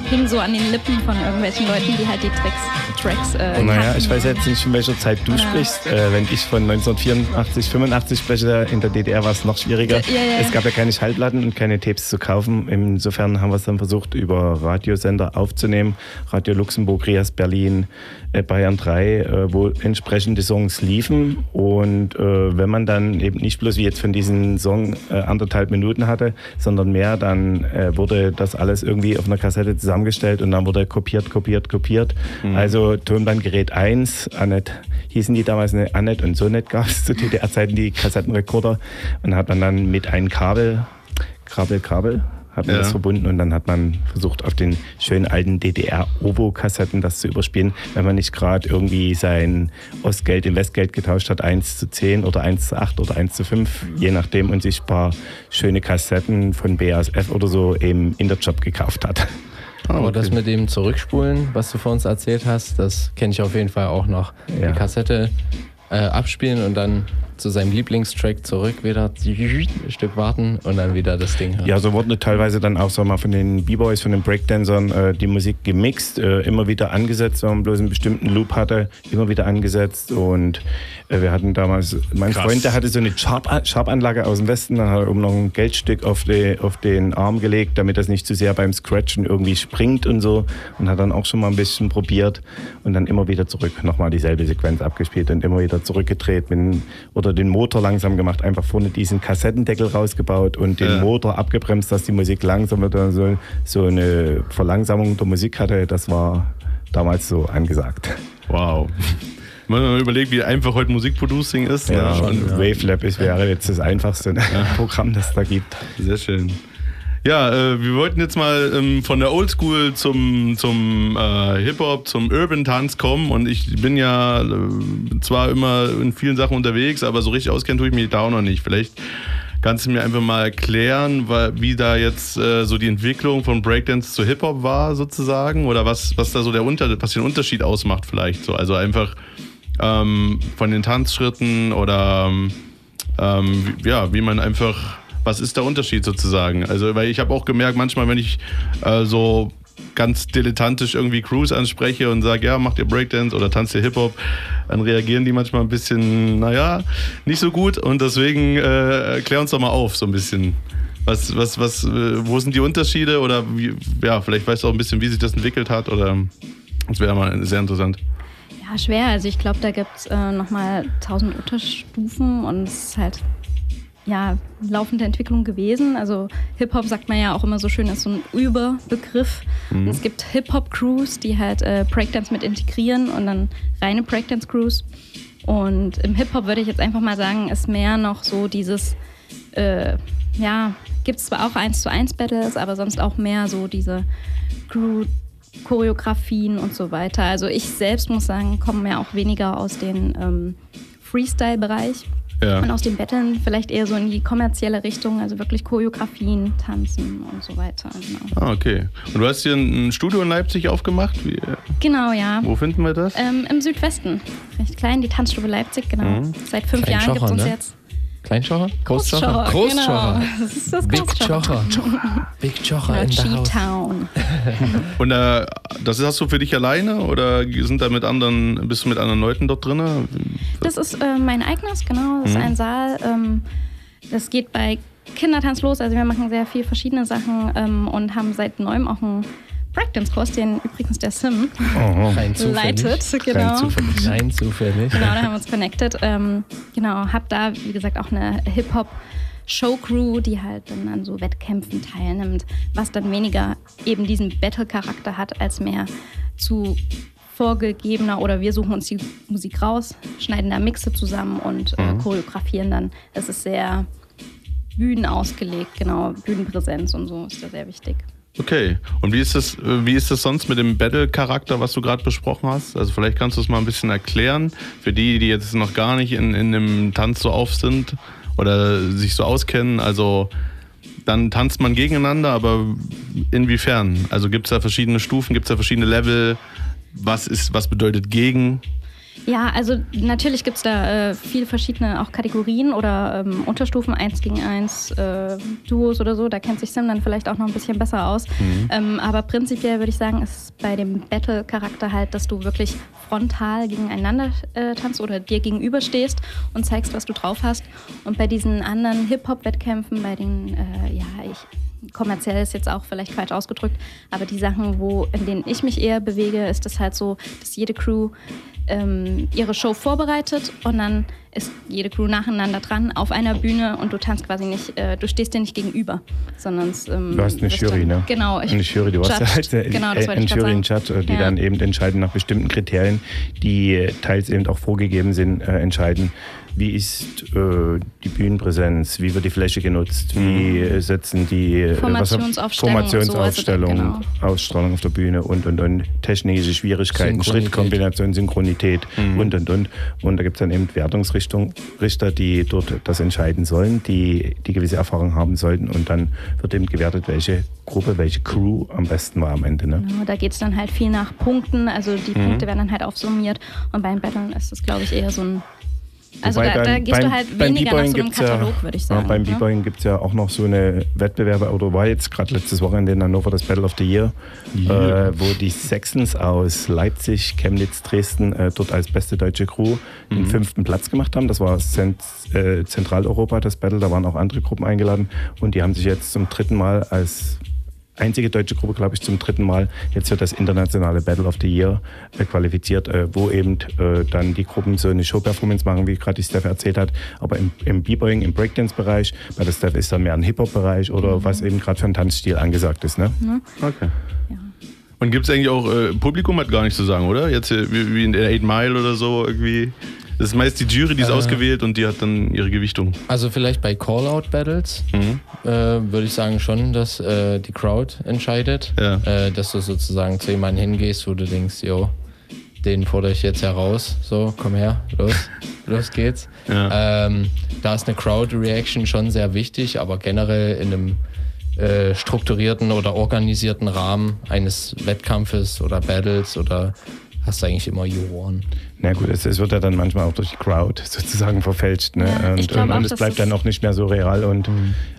hing so an den Lippen von irgendwelchen Leuten, die halt die Tracks, Tracks äh, Naja, ich weiß jetzt nicht, von welcher Zeit du Ja. sprichst. Äh, wenn ich von 1984, 85 spreche, in der DDR war es noch schwieriger. Ja, ja, ja. Es gab ja keine Schallplatten und keine Tapes zu kaufen. Insofern haben wir es dann versucht, über Radiosender aufzunehmen. Radio Luxemburg, Rias Berlin, äh, Bayern 3, äh, wo entsprechende Songs liefen. Und äh, wenn man dann eben nicht bloß wie jetzt von diesem Song äh, anderthalb Minuten hatte, sondern mehr, dann äh, wurde das alles irgendwie auf einer Kassette zusammengestellt und dann wurde kopiert, kopiert, kopiert. Mhm. Also Tonbandgerät 1, Annette, hießen die damals eine Annette und Sonet gab es zu DDR-Zeiten die Kassettenrekorder und hat man dann mit einem Kabel, Kabel, Kabel, hat man Ja. das verbunden und dann hat man versucht, auf den schönen alten DDR-Ovo-Kassetten das zu überspielen, wenn man nicht gerade irgendwie sein Ostgeld in Westgeld getauscht hat, 1 zu 10 oder 1 zu 8 oder 1 zu 5, je nachdem, und sich ein paar schöne Kassetten von BASF oder so eben in der Job gekauft hat. Aber das mit dem Zurückspulen, was du vor uns erzählt hast, das kenne ich auf jeden Fall auch noch. Ja. Die Kassette äh, abspielen und dann zu seinem Lieblingstrack zurück wieder ein Stück warten und dann wieder das Ding hören. Ja, so wurde teilweise dann auch so mal von den B-Boys, von den Breakdancern äh, die Musik gemixt, äh, immer wieder angesetzt, wenn man bloß einen bestimmten Loop hatte, immer wieder angesetzt und äh, wir hatten damals, mein Krass. Freund, der hatte so eine Sharp- Sharp-Anlage aus dem Westen, dann hat er oben noch ein Geldstück auf, die, auf den Arm gelegt, damit das nicht zu sehr beim Scratchen irgendwie springt und so und hat dann auch schon mal ein bisschen probiert und dann immer wieder zurück, nochmal dieselbe Sequenz abgespielt und immer wieder zurückgedreht mit, dem- oder den Motor langsam gemacht, einfach vorne diesen Kassettendeckel rausgebaut und den Ja. Motor abgebremst, dass die Musik langsam wird und so, so eine Verlangsamung der Musik hatte. Das war damals so angesagt. Wow. Wenn man überlegt, wie einfach heute Musikproducing ist. Ja, ne? und Wavelab ist, wäre jetzt das einfachste Programm, das da gibt. Sehr schön. Ja, äh, wir wollten jetzt mal ähm, von der Oldschool zum, zum äh, Hip-Hop, zum Urban-Tanz kommen und ich bin ja äh, zwar immer in vielen Sachen unterwegs, aber so richtig auskennen tue ich mich da auch noch nicht. Vielleicht kannst du mir einfach mal erklären, wie da jetzt äh, so die Entwicklung von Breakdance zu Hip-Hop war sozusagen oder was, was da so der Unter was den Unterschied ausmacht vielleicht so. Also einfach ähm, von den Tanzschritten oder ähm, ähm, ja, wie man einfach, was ist der Unterschied sozusagen? Also, weil ich habe auch gemerkt, manchmal, wenn ich äh, so ganz dilettantisch irgendwie Crews anspreche und sage, ja, macht ihr Breakdance oder tanzt ihr Hip-Hop, dann reagieren die manchmal ein bisschen, naja, nicht so gut und deswegen äh, klär uns doch mal auf so ein bisschen. Was, was, was, äh, wo sind die Unterschiede oder wie, ja, vielleicht weißt du auch ein bisschen, wie sich das entwickelt hat oder das wäre mal sehr interessant. Ja, schwer. Also ich glaube, da gibt es äh, nochmal tausend Unterstufen und es ist halt ja laufende Entwicklung gewesen. Also Hip-Hop sagt man ja auch immer so schön, ist so ein Überbegriff. Mhm. Es gibt Hip-Hop-Crews, die halt äh, Breakdance mit integrieren und dann reine Breakdance-Crews. Und im Hip-Hop würde ich jetzt einfach mal sagen, ist mehr noch so dieses, äh, ja, gibt es zwar auch 1 zu 1 Battles, aber sonst auch mehr so diese Crew Choreografien und so weiter. Also ich selbst muss sagen, komme ja auch weniger aus dem ähm, Freestyle-Bereich Ja. und aus dem Battlen vielleicht eher so in die kommerzielle Richtung, also wirklich Choreografien, Tanzen und so weiter. Genau, Ah, okay. Und du hast hier ein Studio in Leipzig aufgemacht? Wie, äh, genau ja. wo finden wir das? Ähm, Im Südwesten, recht klein, die Tanzstube Leipzig, genau. Mhm. Seit fünf Klein Jahren gibt es uns ne? jetzt. Kleinschorrer? Großschorrer? Großschorrer, genau. Das ist das Big. Chocher. Big Chocher Ja, in. G-Town. Und äh, das hast du für dich alleine oder sind da mit anderen, bist du mit anderen Leuten dort drin? Das ist äh, mein eigenes, genau. Das ist Mhm. ein Saal. Ähm, das geht bei Kindertanz los. Also wir machen sehr viel verschiedene Sachen ähm, und haben seit neuem auch einen Breakdance-Kurs, den übrigens der Sim Oh, leitet. Genau. Rein zufällig. Rein zufällig. Genau, da haben wir uns connected. Ähm, genau, hab da, wie gesagt, auch eine Hip-Hop- Showcrew, die halt dann an so Wettkämpfen teilnimmt, was dann weniger eben diesen Battle-Charakter hat, als mehr zu vorgegebener oder wir suchen uns die Musik raus, schneiden da Mixe zusammen und äh, Mhm. choreografieren dann. Es ist sehr Bühnen ausgelegt, genau, Bühnenpräsenz und so ist da sehr wichtig. Okay. Und wie ist das, äh, wie ist das sonst mit dem Battle-Charakter, was du gerade besprochen hast? Also vielleicht kannst du es mal ein bisschen erklären für die, die jetzt noch gar nicht in, in dem Tanz so auf sind oder sich so auskennen. Also dann tanzt man gegeneinander, aber inwiefern? Also gibt es da verschiedene Stufen, gibt es da verschiedene Level? Was ist, was bedeutet gegen? Ja, also natürlich gibt es da äh, viele verschiedene auch Kategorien oder ähm, Unterstufen, 1 gegen 1, äh, Duos oder so. Da kennt sich Sim dann vielleicht auch noch ein bisschen besser aus. Mhm. Ähm, aber prinzipiell würde ich sagen, ist bei dem Battle-Charakter halt, dass du wirklich frontal gegeneinander äh, tanzt oder dir gegenüberstehst und zeigst, was du drauf hast. Und bei diesen anderen Hip-Hop-Wettkämpfen, bei den, äh, ja, ich kommerziell ist jetzt auch vielleicht falsch ausgedrückt, aber die Sachen, wo, in denen ich mich eher bewege, ist es halt so, dass jede Crew ähm, ihre Show vorbereitet und dann ist jede Crew nacheinander dran auf einer Bühne und du tanzt quasi nicht, äh, du stehst dir nicht gegenüber, sondern es, ähm, Du hast eine Jury, dann- ne? Genau, ich eine Jury, du hast ja judged. halt äh, genau, das äh, eine Jury in sagen. Judge, äh, die Ja. dann eben entscheiden nach bestimmten Kriterien, die äh, teils eben auch vorgegeben sind, äh, entscheiden, wie ist äh, die Bühnenpräsenz, wie wird die Fläche genutzt, wie äh, setzen die äh, Formationsaufstellung so, also Formationsaufstellung, genau. Ausstrahlung auf der Bühne und und und technische Schwierigkeiten. Schrittkombination, Synchronität Mhm. und und und. Und da gibt es dann eben Wertungsrichtung, Richter, die dort das entscheiden sollen, die, die gewisse Erfahrung haben sollten und dann wird eben gewertet, welche Gruppe, welche Crew am besten war am Ende. Ne? Genau, da geht es dann halt viel nach Punkten, also die Mhm. Punkte werden dann halt aufsummiert und beim Battlen ist es, glaube ich, eher so ein. Also Wobei da, da beim- gehst beim- du halt beim weniger nach so einem gibt's ja- Katalog, würde ich sagen. Ja, beim ne? B-Boying gibt es ja auch noch so eine Wettbewerbe, oder war jetzt gerade letztes Wochenende in Hannover das Battle of the Year, Yeah. äh, wo die Saxons aus Leipzig, Chemnitz, Dresden äh, dort als beste deutsche Crew den Mhm. fünften Platz gemacht haben. Das war Zent äh, Zentraleuropa, das Battle, da waren auch andere Gruppen eingeladen und die haben sich jetzt zum dritten Mal als einzige deutsche Gruppe, glaube ich, zum dritten Mal jetzt für das internationale Battle of the Year äh, qualifiziert, äh, wo eben äh, dann die Gruppen so eine Show-Performance machen, wie gerade die Steph erzählt hat, aber im, im B-Boying, im Breakdance-Bereich, bei der Steph ist dann mehr ein Hip-Hop-Bereich oder Mhm. was eben gerade für einen Tanzstil angesagt ist. Ne? Ne? Okay. Und gibt es eigentlich auch, äh, Publikum hat gar nichts zu sagen, oder? Jetzt äh, wie, wie in der Eight Mile oder so irgendwie. Das ist meist die Jury, die ist Äh. ausgewählt und die hat dann ihre Gewichtung. Also vielleicht bei Call-Out-Battles Mhm. äh, würde ich sagen schon, dass äh, die Crowd entscheidet. Äh, dass du sozusagen zu jemandem hingehst, wo du denkst, yo, den fordere ich jetzt heraus. So, komm her, los, los geht's. Ähm, da ist eine Crowd-Reaction schon sehr wichtig, aber generell in einem äh, strukturierten oder organisierten Rahmen eines Wettkampfes oder Battles oder hast du eigentlich immer you won. Na gut, es, es wird ja dann manchmal auch durch die Crowd sozusagen verfälscht. Ne? Ja, und und, auch, und es bleibt dann auch nicht mehr so real und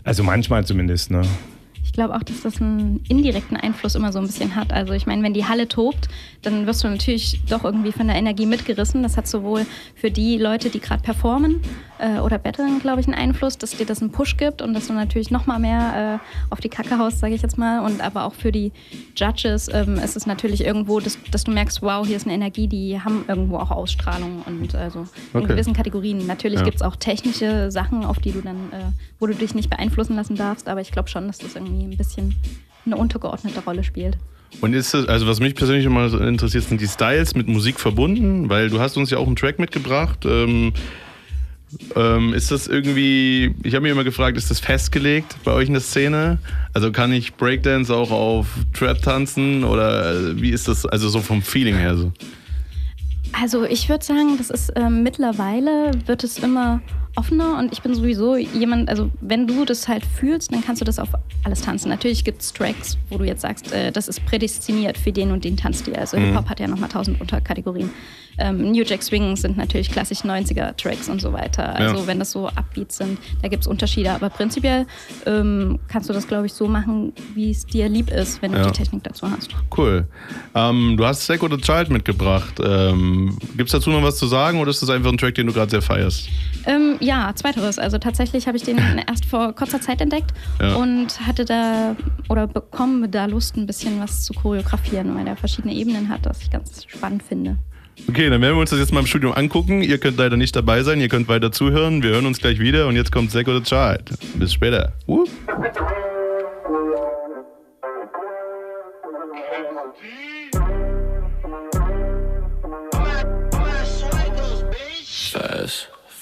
also manchmal zumindest. Ne? Ich glaube auch, dass das einen indirekten Einfluss immer so ein bisschen hat. Also ich meine, wenn die Halle tobt, dann wirst du natürlich doch irgendwie von der Energie mitgerissen. Das hat sowohl für die Leute, die gerade performen äh, oder battlen, glaube ich, einen Einfluss, dass dir das einen Push gibt und dass du natürlich noch mal mehr äh, auf die Kacke haust, sage ich jetzt mal. Und aber auch für die Judges ähm, ist es natürlich irgendwo, dass, dass du merkst, wow, hier ist eine Energie, die haben irgendwo auch Ausstrahlung und also in Okay. gewissen Kategorien. Natürlich Ja. gibt es auch technische Sachen, auf die du dann, äh, wo du dich nicht beeinflussen lassen darfst, aber ich glaube schon, dass das irgendwie ein bisschen eine untergeordnete Rolle spielt. Und ist das, also was mich persönlich immer interessiert, sind die Styles mit Musik verbunden, weil du hast uns ja auch einen Track mitgebracht. Ähm, ähm, ist das irgendwie, ich habe mich immer gefragt, ist das festgelegt bei euch in der Szene? Also kann ich Breakdance auch auf Trap tanzen oder äh, wie ist das, also so vom Feeling her so? Also ich würde sagen, das ist ähm, mittlerweile wird es immer offener und ich bin sowieso jemand, also wenn du das halt fühlst, dann kannst du das auf alles tanzen. Natürlich gibt es Tracks, wo du jetzt sagst, äh, das ist prädestiniert für den und den Tanzstil. Also Mhm. Hip-Hop hat ja nochmal tausend Unterkategorien. Ähm, New Jack Swing sind natürlich klassisch 90er-Tracks und so weiter. Also Ja. wenn das so Upbeats sind, da gibt es Unterschiede. Aber prinzipiell ähm, kannst du das, glaube ich, so machen, wie es dir lieb ist, wenn du Ja. die Technik dazu hast. Cool. Ähm, du hast Stack oder Child mitgebracht. Ähm, Gibt es dazu noch was zu sagen oder ist das einfach ein Track, den du gerade sehr feierst? Ähm, ja, zweiteres. Also tatsächlich habe ich den erst vor kurzer Zeit entdeckt Ja. und hatte da oder bekomme da Lust, ein bisschen was zu choreografieren, weil der verschiedene Ebenen hat, das ich ganz spannend finde. Okay, dann werden wir uns das jetzt mal im Studium angucken. Ihr könnt leider nicht dabei sein, ihr könnt weiter zuhören. Wir hören uns gleich wieder und jetzt kommt oder Child. Bis später. Whoop.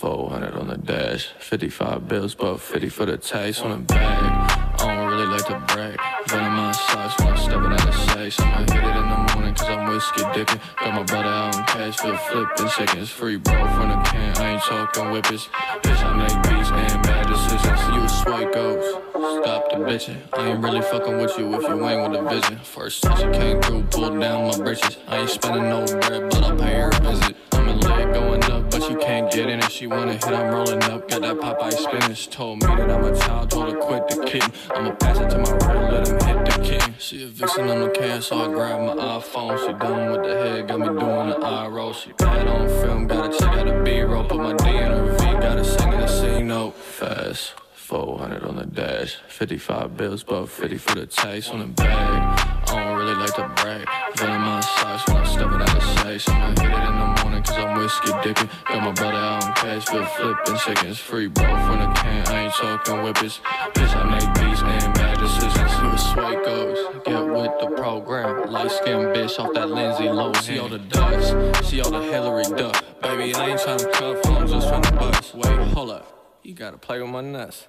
400 on the dash, 55 bills, but 50 for the taste on the bag. I don't really like to brag. Venom my socks when I'm stepping out of safe. I'ma hit it in the morning cause I'm whiskey dipping. Got my brother out in cash, flip flipping seconds. Free bro from the can, I ain't talking whippers. Bitch, I make beats and bad decisions. You swipe ghost. Stop the bitching. I ain't really fucking with you if you ain't with a vision. First time she came through, pulled down my britches. I ain't spending no bread, but I'll pay her a visit. I'm in leg going up, but she can't get in it. She wanna hit, I'm rolling up. Got that Popeye spinach. Told me that I'm a child, told her quit the kitten. I'ma pass it to my real, let him hit the king. She a vixen on the can, so I grab my iPhone. She done with the head, got me doing the eye roll. She bad on film, gotta check out the B-roll. Put my D in her V, gotta sing in the C note. Fast. 400 on the dash, 55 bills, but 50 for the taste on the bag. I don't really like to brag. Venom my socks when I'm stepping out of safe. I'ma hit it in the morning cause I'm whiskey dipping. Got my brother out in cash, flip flipping seconds. Free bro from the can, I ain't talking whippers. Bitch, I make beats and bad decisions. A swipe goes, get with the program. Light skinned bitch off that Lindsay low. See all the dust, see all the Hillary duck. Baby, I ain't tryna cuff, I'm just tryna bust. Wait, hold up, you gotta play with my nuts.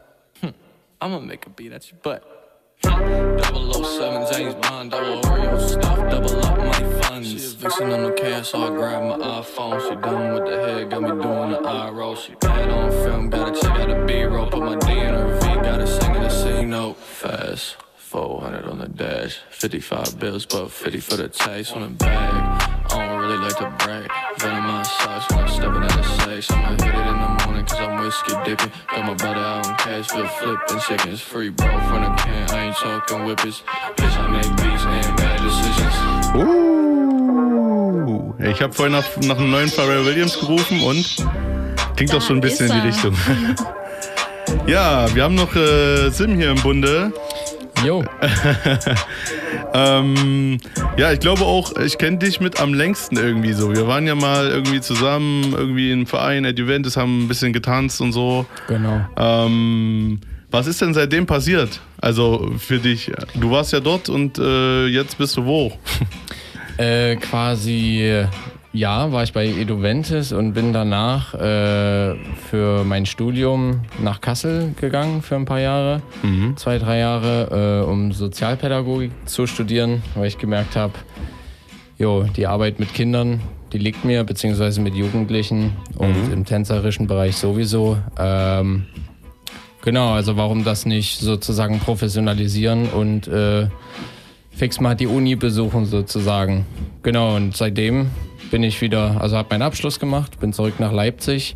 I'ma make a beat at your butt. Double O seven James Bond, double Oreo stuff, double up my funds. She a on the cash, so I grab my iPhone. She done with the head, got me doing the eye roll. She bad on film, gotta check out the B-roll. Put my D in her V, gotta sing in the C note. Fast, 400 on the dash, 55 bills, but 50 for the taste on the bag. Really like to brag. Venom my socks when I'm stepping out of safe. I'ma hit it in the morning cause I'm whiskey dipping. Got my brother out in cash, flip flipping seconds. Free bro from the can, I ain't talking whippers. Bitch, I make beats and bad decisions. Uh, ich habe vorhin nach, nach einem neuen Pharrell Williams gerufen und klingt doch schon ein bisschen in die. Richtung. ja, wir haben noch äh, Sim hier im Bunde. Jo. ähm, ja, ich glaube auch, ich kenne dich mit am längsten irgendwie so. Wir waren ja mal irgendwie zusammen, irgendwie im Verein, at Juventus, haben ein bisschen getanzt und so. Genau. Ähm, was ist denn seitdem passiert? Also für dich, du warst ja dort und äh, jetzt bist du wo? Äh, quasi, ja, war ich bei Eduventis und bin danach äh, für mein Studium nach Kassel gegangen für ein paar Jahre, zwei, drei Jahre, äh, um Sozialpädagogik zu studieren, weil ich gemerkt habe, jo, die Arbeit mit Kindern, die liegt mir, beziehungsweise mit Jugendlichen und im tänzerischen Bereich sowieso. Ähm, genau, also warum das nicht sozusagen professionalisieren und äh, fix mal die Uni besuchen sozusagen. Genau, und seitdem bin ich wieder, also habe meinen Abschluss gemacht, bin zurück nach Leipzig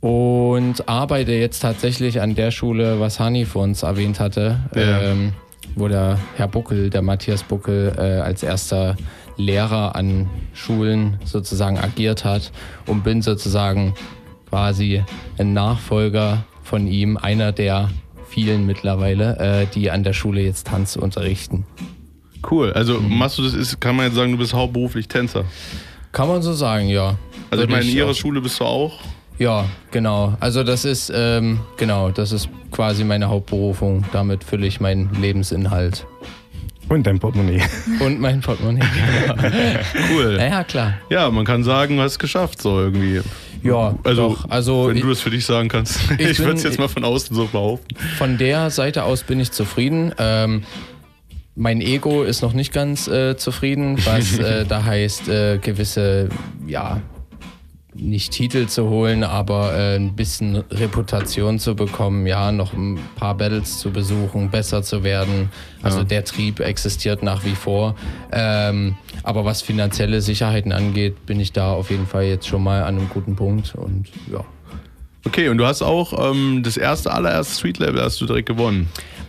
und arbeite jetzt tatsächlich an der Schule, was Hani vor uns erwähnt hatte, Ja. ähm, wo der Herr Buckel, der Matthias Buckel, äh, als erster Lehrer an Schulen sozusagen agiert hat und bin sozusagen quasi ein Nachfolger von ihm, einer der vielen mittlerweile, äh, die an der Schule jetzt Tanz unterrichten. Cool. Also machst du das, ist, kann man jetzt sagen, du bist hauptberuflich Tänzer? Kann man so sagen, ja. Also ich meine, in ihrer Schule bist du auch? Ja, genau. Also das ist, ähm, genau, das ist quasi meine Hauptberufung. Damit fülle ich meinen Lebensinhalt. Und dein Portemonnaie. Und mein Portemonnaie. Genau. Cool. Ja, klar. Ja, man kann sagen, du hast es geschafft, so irgendwie. Ja, also, doch. Also wenn ich- du das für dich sagen kannst. Ich, Ich würde es jetzt mal von außen so behaupten. Von der Seite aus bin ich zufrieden. Ähm, mein Ego ist noch nicht ganz äh, zufrieden, was äh, da heißt, äh, gewisse, ja, nicht Titel zu holen, aber äh, ein bisschen Reputation zu bekommen, ja, noch ein paar Battles zu besuchen, besser zu werden. Also Ja. der Trieb existiert nach wie vor. Ähm, aber was finanzielle Sicherheiten angeht, bin ich da auf jeden Fall jetzt schon mal an einem guten Punkt und ja. Okay, und du hast auch ähm, das erste, allererste Street Level hast du direkt gewonnen.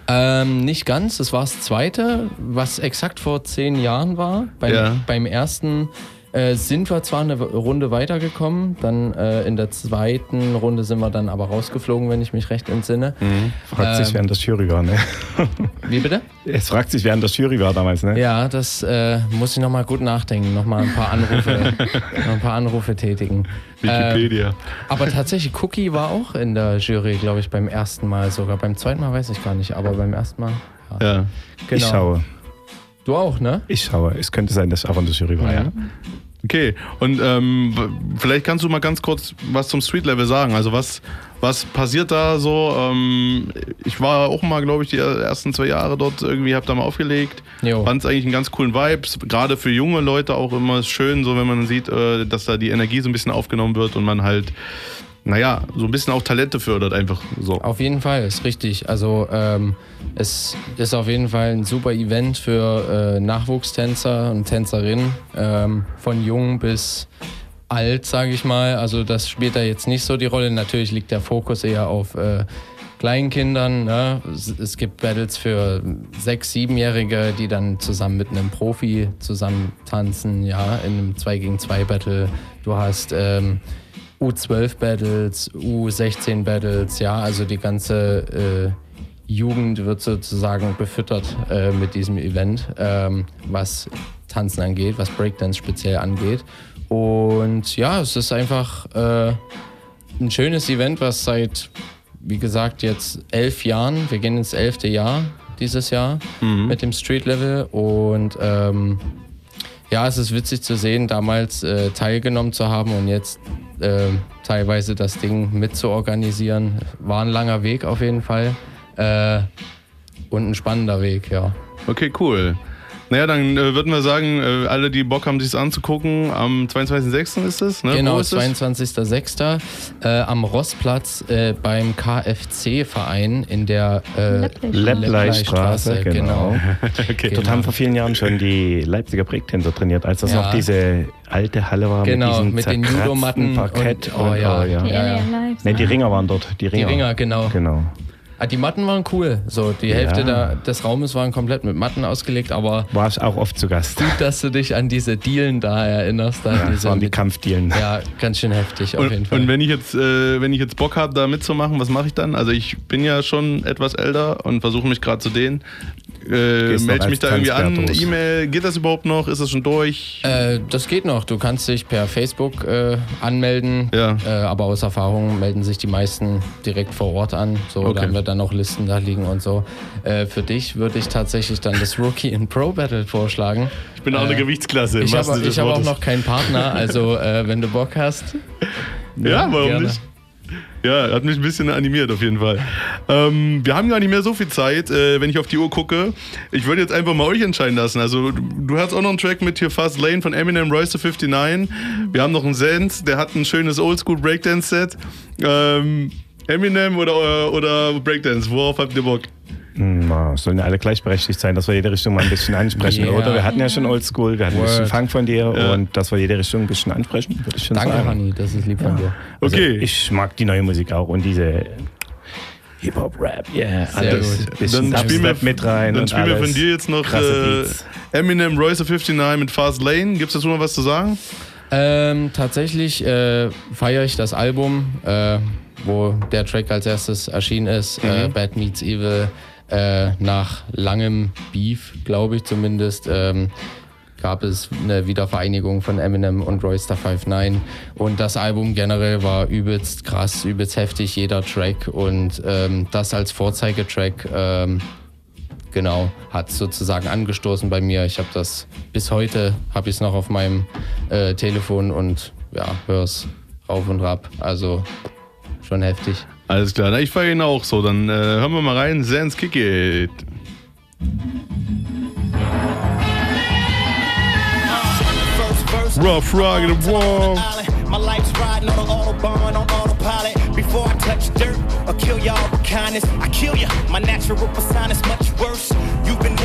Ähm, nicht ganz, das war das zweite, was exakt vor zehn Jahren war. Beim, Ja. beim ersten äh, sind wir zwar eine Runde weitergekommen, dann äh, in der zweiten Runde sind wir dann aber rausgeflogen, wenn ich mich recht entsinne. Mhm. Fragt sich, Ähm, wer in der Jury war, ne? Wie bitte? Es fragt sich, wer in der Jury war damals, ne? Ja, das äh, muss ich nochmal gut nachdenken, nochmal ein paar Anrufe, noch ein paar Anrufe tätigen. Wikipedia. Ähm, aber tatsächlich, Cookie war auch in der Jury, glaube ich, beim ersten Mal sogar. Beim zweiten Mal weiß ich gar nicht, aber beim ersten Mal. Ja. Ja. Ich schaue. Du auch, ne? Ich schaue. Es könnte sein, dass in der Jury war, ja. Okay, und ähm, vielleicht kannst du mal ganz kurz was zum Street Level sagen. Also was, was passiert da so? Ähm, ich war auch mal, glaube ich, die ersten zwei Jahre dort irgendwie, hab da mal aufgelegt. Fand es eigentlich einen ganz coolen Vibe. Gerade für junge Leute auch immer schön, so wenn man sieht, äh, dass da die Energie so ein bisschen aufgenommen wird und man halt, naja, so ein bisschen auch Talente fördert einfach so. Auf jeden Fall, ist richtig. Also ähm, es ist auf jeden Fall ein super Event für äh, Nachwuchstänzer und Tänzerinnen, ähm, von jung bis alt, sage ich mal. Also das spielt da jetzt nicht so die Rolle. Natürlich liegt der Fokus eher auf äh, Kleinkindern. Ne? Es, gibt Battles für sechs, siebenjährige, die dann zusammen mit einem Profi zusammen tanzen, ja, in einem 2 gegen 2 Battle. Du hast ähm, U12 Battles, U16 Battles, ja, also die ganze äh, Jugend wird sozusagen befüttert äh, mit diesem Event, ähm, was Tanzen angeht, was Breakdance speziell angeht. Und ja, es ist einfach äh, ein schönes Event, was seit, wie gesagt, jetzt elf Jahren, wir gehen ins elfte Jahr dieses Jahr mit dem Street Level und ähm, ja, es ist witzig zu sehen, damals äh, teilgenommen zu haben und jetzt äh, teilweise das Ding mitzuorganisieren. War ein langer Weg auf jeden Fall äh, und ein spannender Weg, ja. Okay, cool. Naja, dann äh, würden wir sagen, äh, alle, die Bock haben, sich anzugucken, am 22.06. ist es, ne? Genau, Wo ist es? 22.06. Äh, am Rossplatz äh, beim KFC-Verein in der äh, Leppleistraße, genau. okay. Dort haben vor vielen Jahren schon die Leipziger Breaktänzer trainiert, als das Ja. noch diese alte Halle war Genau, mit mit diesem den zerkratzten Judomatten Parkett. und- oh ja. Die ja. LA Lives. Nee, die Ringer waren dort. Die Ringer, Die Ringer, genau. genau. Ah, die Matten waren cool. So, die Ja. Hälfte der, des Raumes waren komplett mit Matten ausgelegt, aber War ich auch oft zu Gast. gut, dass du dich an diese Dielen da erinnerst. Da Ja, das waren die Kampfdielen. Ja, ganz schön heftig auf jeden Und, Fall. und wenn ich jetzt, äh, wenn ich jetzt Bock habe, da mitzumachen, was mache ich dann? Also ich bin ja schon etwas älter und versuche mich gerade zu dehnen. Äh, melde ich mich da irgendwie an? E-Mail, geht das überhaupt noch? Ist das schon durch? Äh, das geht noch. Du kannst dich per Facebook äh, anmelden, äh, aber aus Erfahrung melden sich die meisten direkt vor Ort an. So, Okay. da haben wir dann noch Listen da liegen und so. Äh, für dich würde ich tatsächlich dann das Rookie in Pro Battle vorschlagen. Ich bin auch eine Gewichtsklasse, im Ich habe hab auch noch keinen Partner, also äh, wenn du Bock hast. Ja, warum gerne. nicht? Ja, hat mich ein bisschen animiert auf jeden Fall. Ähm, wir haben gar nicht mehr so viel Zeit, äh, wenn ich auf die Uhr gucke. Ich würde jetzt einfach mal euch entscheiden lassen. Also du, du hast auch noch einen Track mit hier Fast Lane von Eminem Royce to 59. Wir haben noch einen Sens, der hat ein schönes Oldschool Breakdance Set. Ähm, Eminem oder, oder Breakdance, worauf habt ihr Bock? Hm, na, sollen ja alle gleichberechtigt sein, dass wir jede Richtung mal ein bisschen ansprechen, Ja. oder? Wir hatten ja schon Oldschool, wir hatten ein bisschen Word. Funk von dir Ja. und dass wir jede Richtung ein bisschen ansprechen, würde ich schon Danke, sagen. Honey, das ist lieb von dir. Also, Okay. Ich mag die neue Musik auch und diese Hip-Hop-Rap, yeah, Sehr alles. Dann spielen wir, mit rein dann und spielen wir von dir jetzt noch Krasse äh, Beats. Eminem Royce to 59 mit Fast Lane. Gibt es dazu noch was zu sagen? Ähm, tatsächlich äh, feiere ich das Album, äh, wo der Track als erstes erschienen ist, äh, Mhm. Bad Meets Evil. Äh, nach langem Beef, glaube ich zumindest, ähm, gab es eine Wiedervereinigung von Eminem und Royster 59 und das Album generell war übelst krass, übelst heftig, jeder Track und ähm, das als Vorzeigetrack ähm, genau, hat sozusagen angestoßen bei mir. Ich habe das bis heute, habe ich es noch auf meinem äh, Telefon und ja, höre es rauf und rab. Also schon heftig. Alles klar, na, ich feiere ihn auch so. Dann äh, hören wir mal rein. Sans Kick It. Rough, rugged, and raw. My life's riding on autobahn on autopilot. Before I touch dirt or kill y'all with kindness, I kill ya. My natural persona is much worse. You've been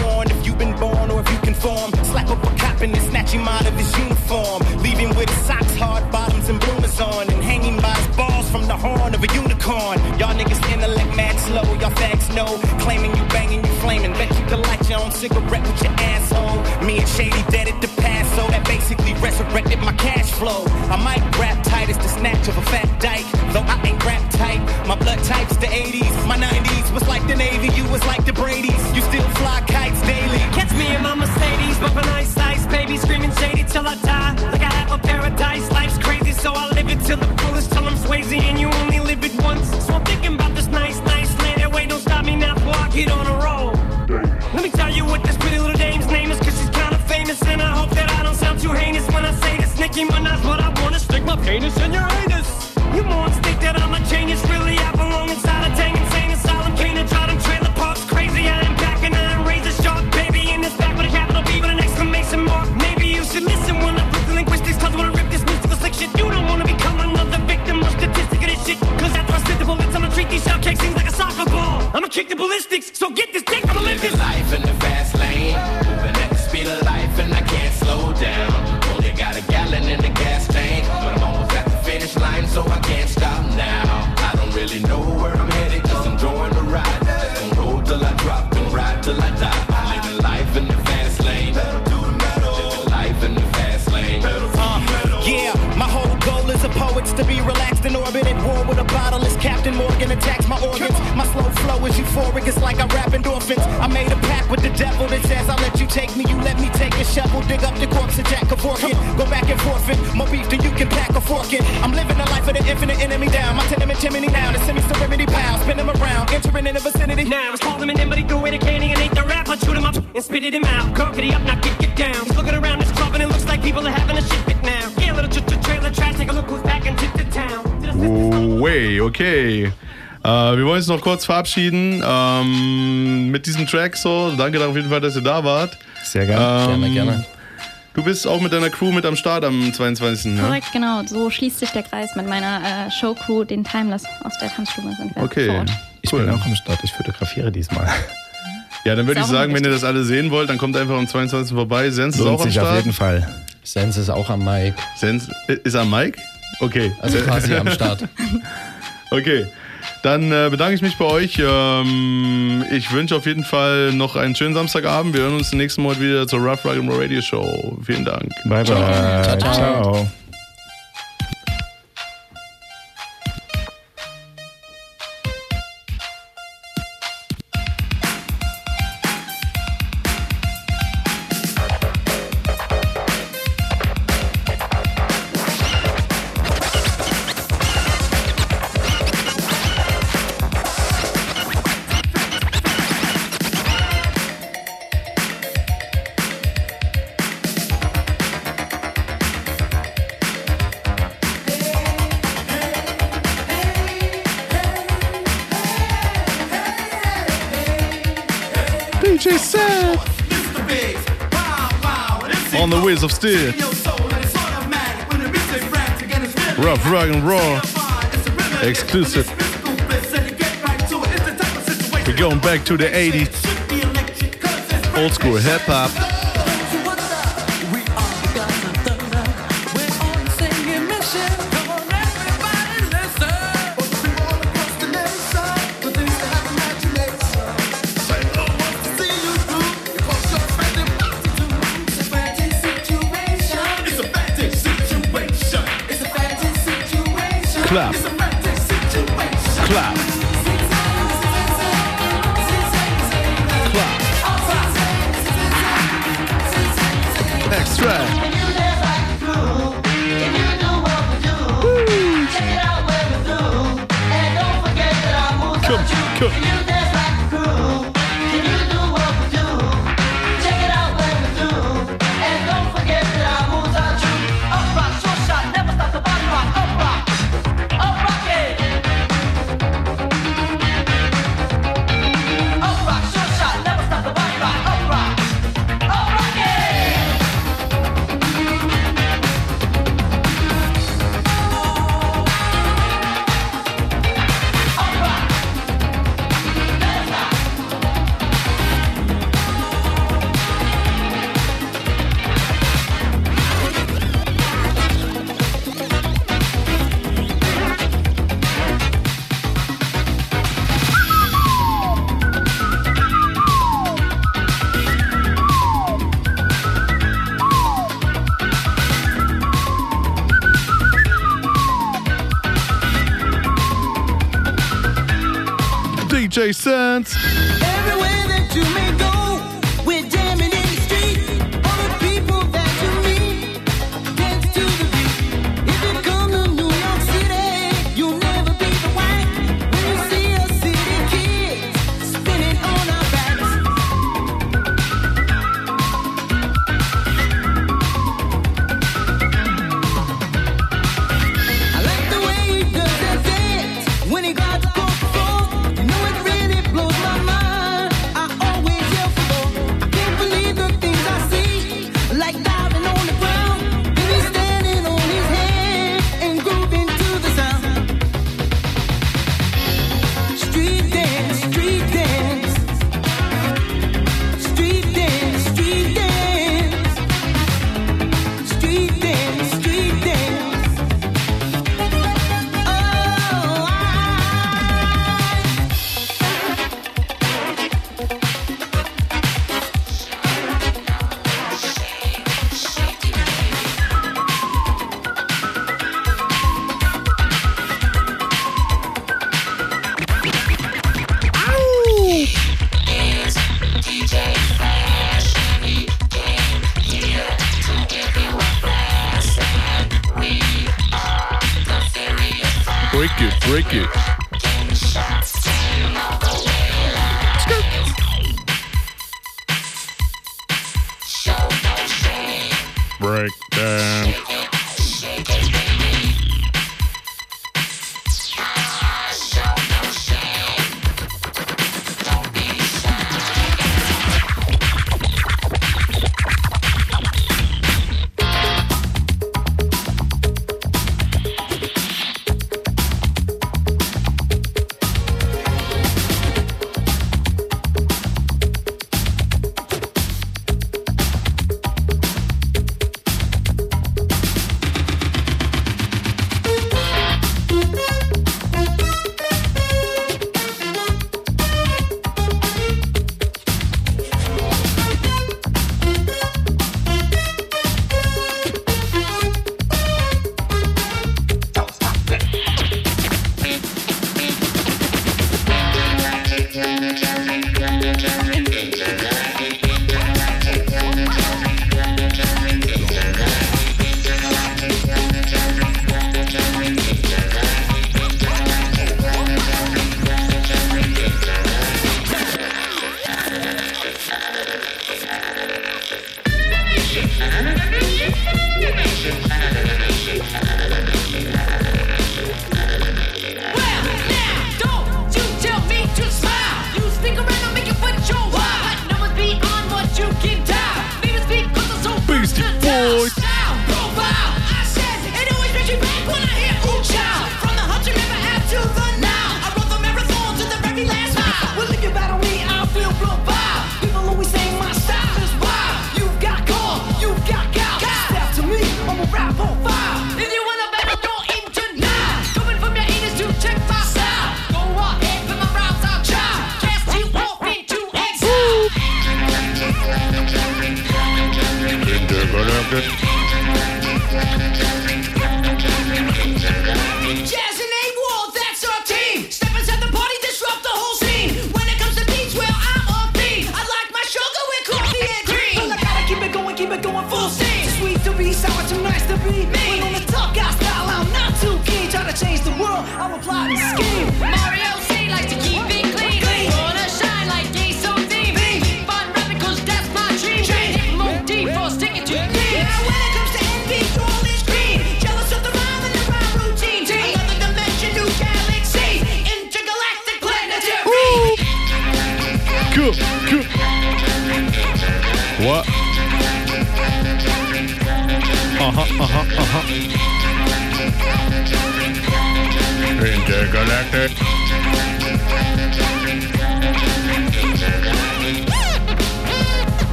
unicorn. Y'all niggas intellect mad slow. Y'all facts know. Claiming you banging, you flaming. Bet you could light your own cigarette with your asshole. Me and Shady dead at the past, so that basically resurrected my cash flow. I might I made a pact with the devil that says I'll let you take me, you let me take a shovel, dig up the corpse of Jack Kevorkian. Go back and forfeit, more beef than you can pack a fork in. I'm living the life of the infinite enemy down. My tenement chimney now, the semi-serenity pile, spin them around, entering in the vicinity. Now it's called him and then, but he threw away the candy and ate the rap. I chewed him up and spit it him out. Gurkity up, now get get down. He's looking around this club and it looks like people are having a shit fit now. Yeah, little ch- ch- trailer trash, take a look who's back and tip the town. Way, okay. Äh, wir wollen uns noch kurz verabschieden ähm, mit diesem Track so. Danke auf jeden Fall, dass ihr da wart. Sehr gerne. Ähm, Gerne, gerne. Du bist auch mit deiner Crew mit am Start am 22. Ne? Korrekt, genau. So schließt sich der Kreis mit meiner äh, Showcrew, den Timeless aus der Tanzstube sind wir vor Okay, Ort. Ich bin auch am Start, ich fotografiere diesmal. Ja, dann würde ich sagen, wenn ihr das alle sehen wollt, dann kommt einfach am 22. vorbei. Sens ist auch am sich auf Start. jeden Fall. Sens ist auch am Mic. Sens ist am Mike? Okay. Also quasi am Start. Okay. Dann äh, bedanke ich mich bei euch. Ähm, ich wünsche auf jeden Fall noch einen schönen Samstagabend. Wir hören uns nächsten Mal wieder zur Rough Rock Radio Show. Vielen Dank. Bye bye. Ciao, ciao. ciao. We're going back to the 80s. Old school hip hop. DJ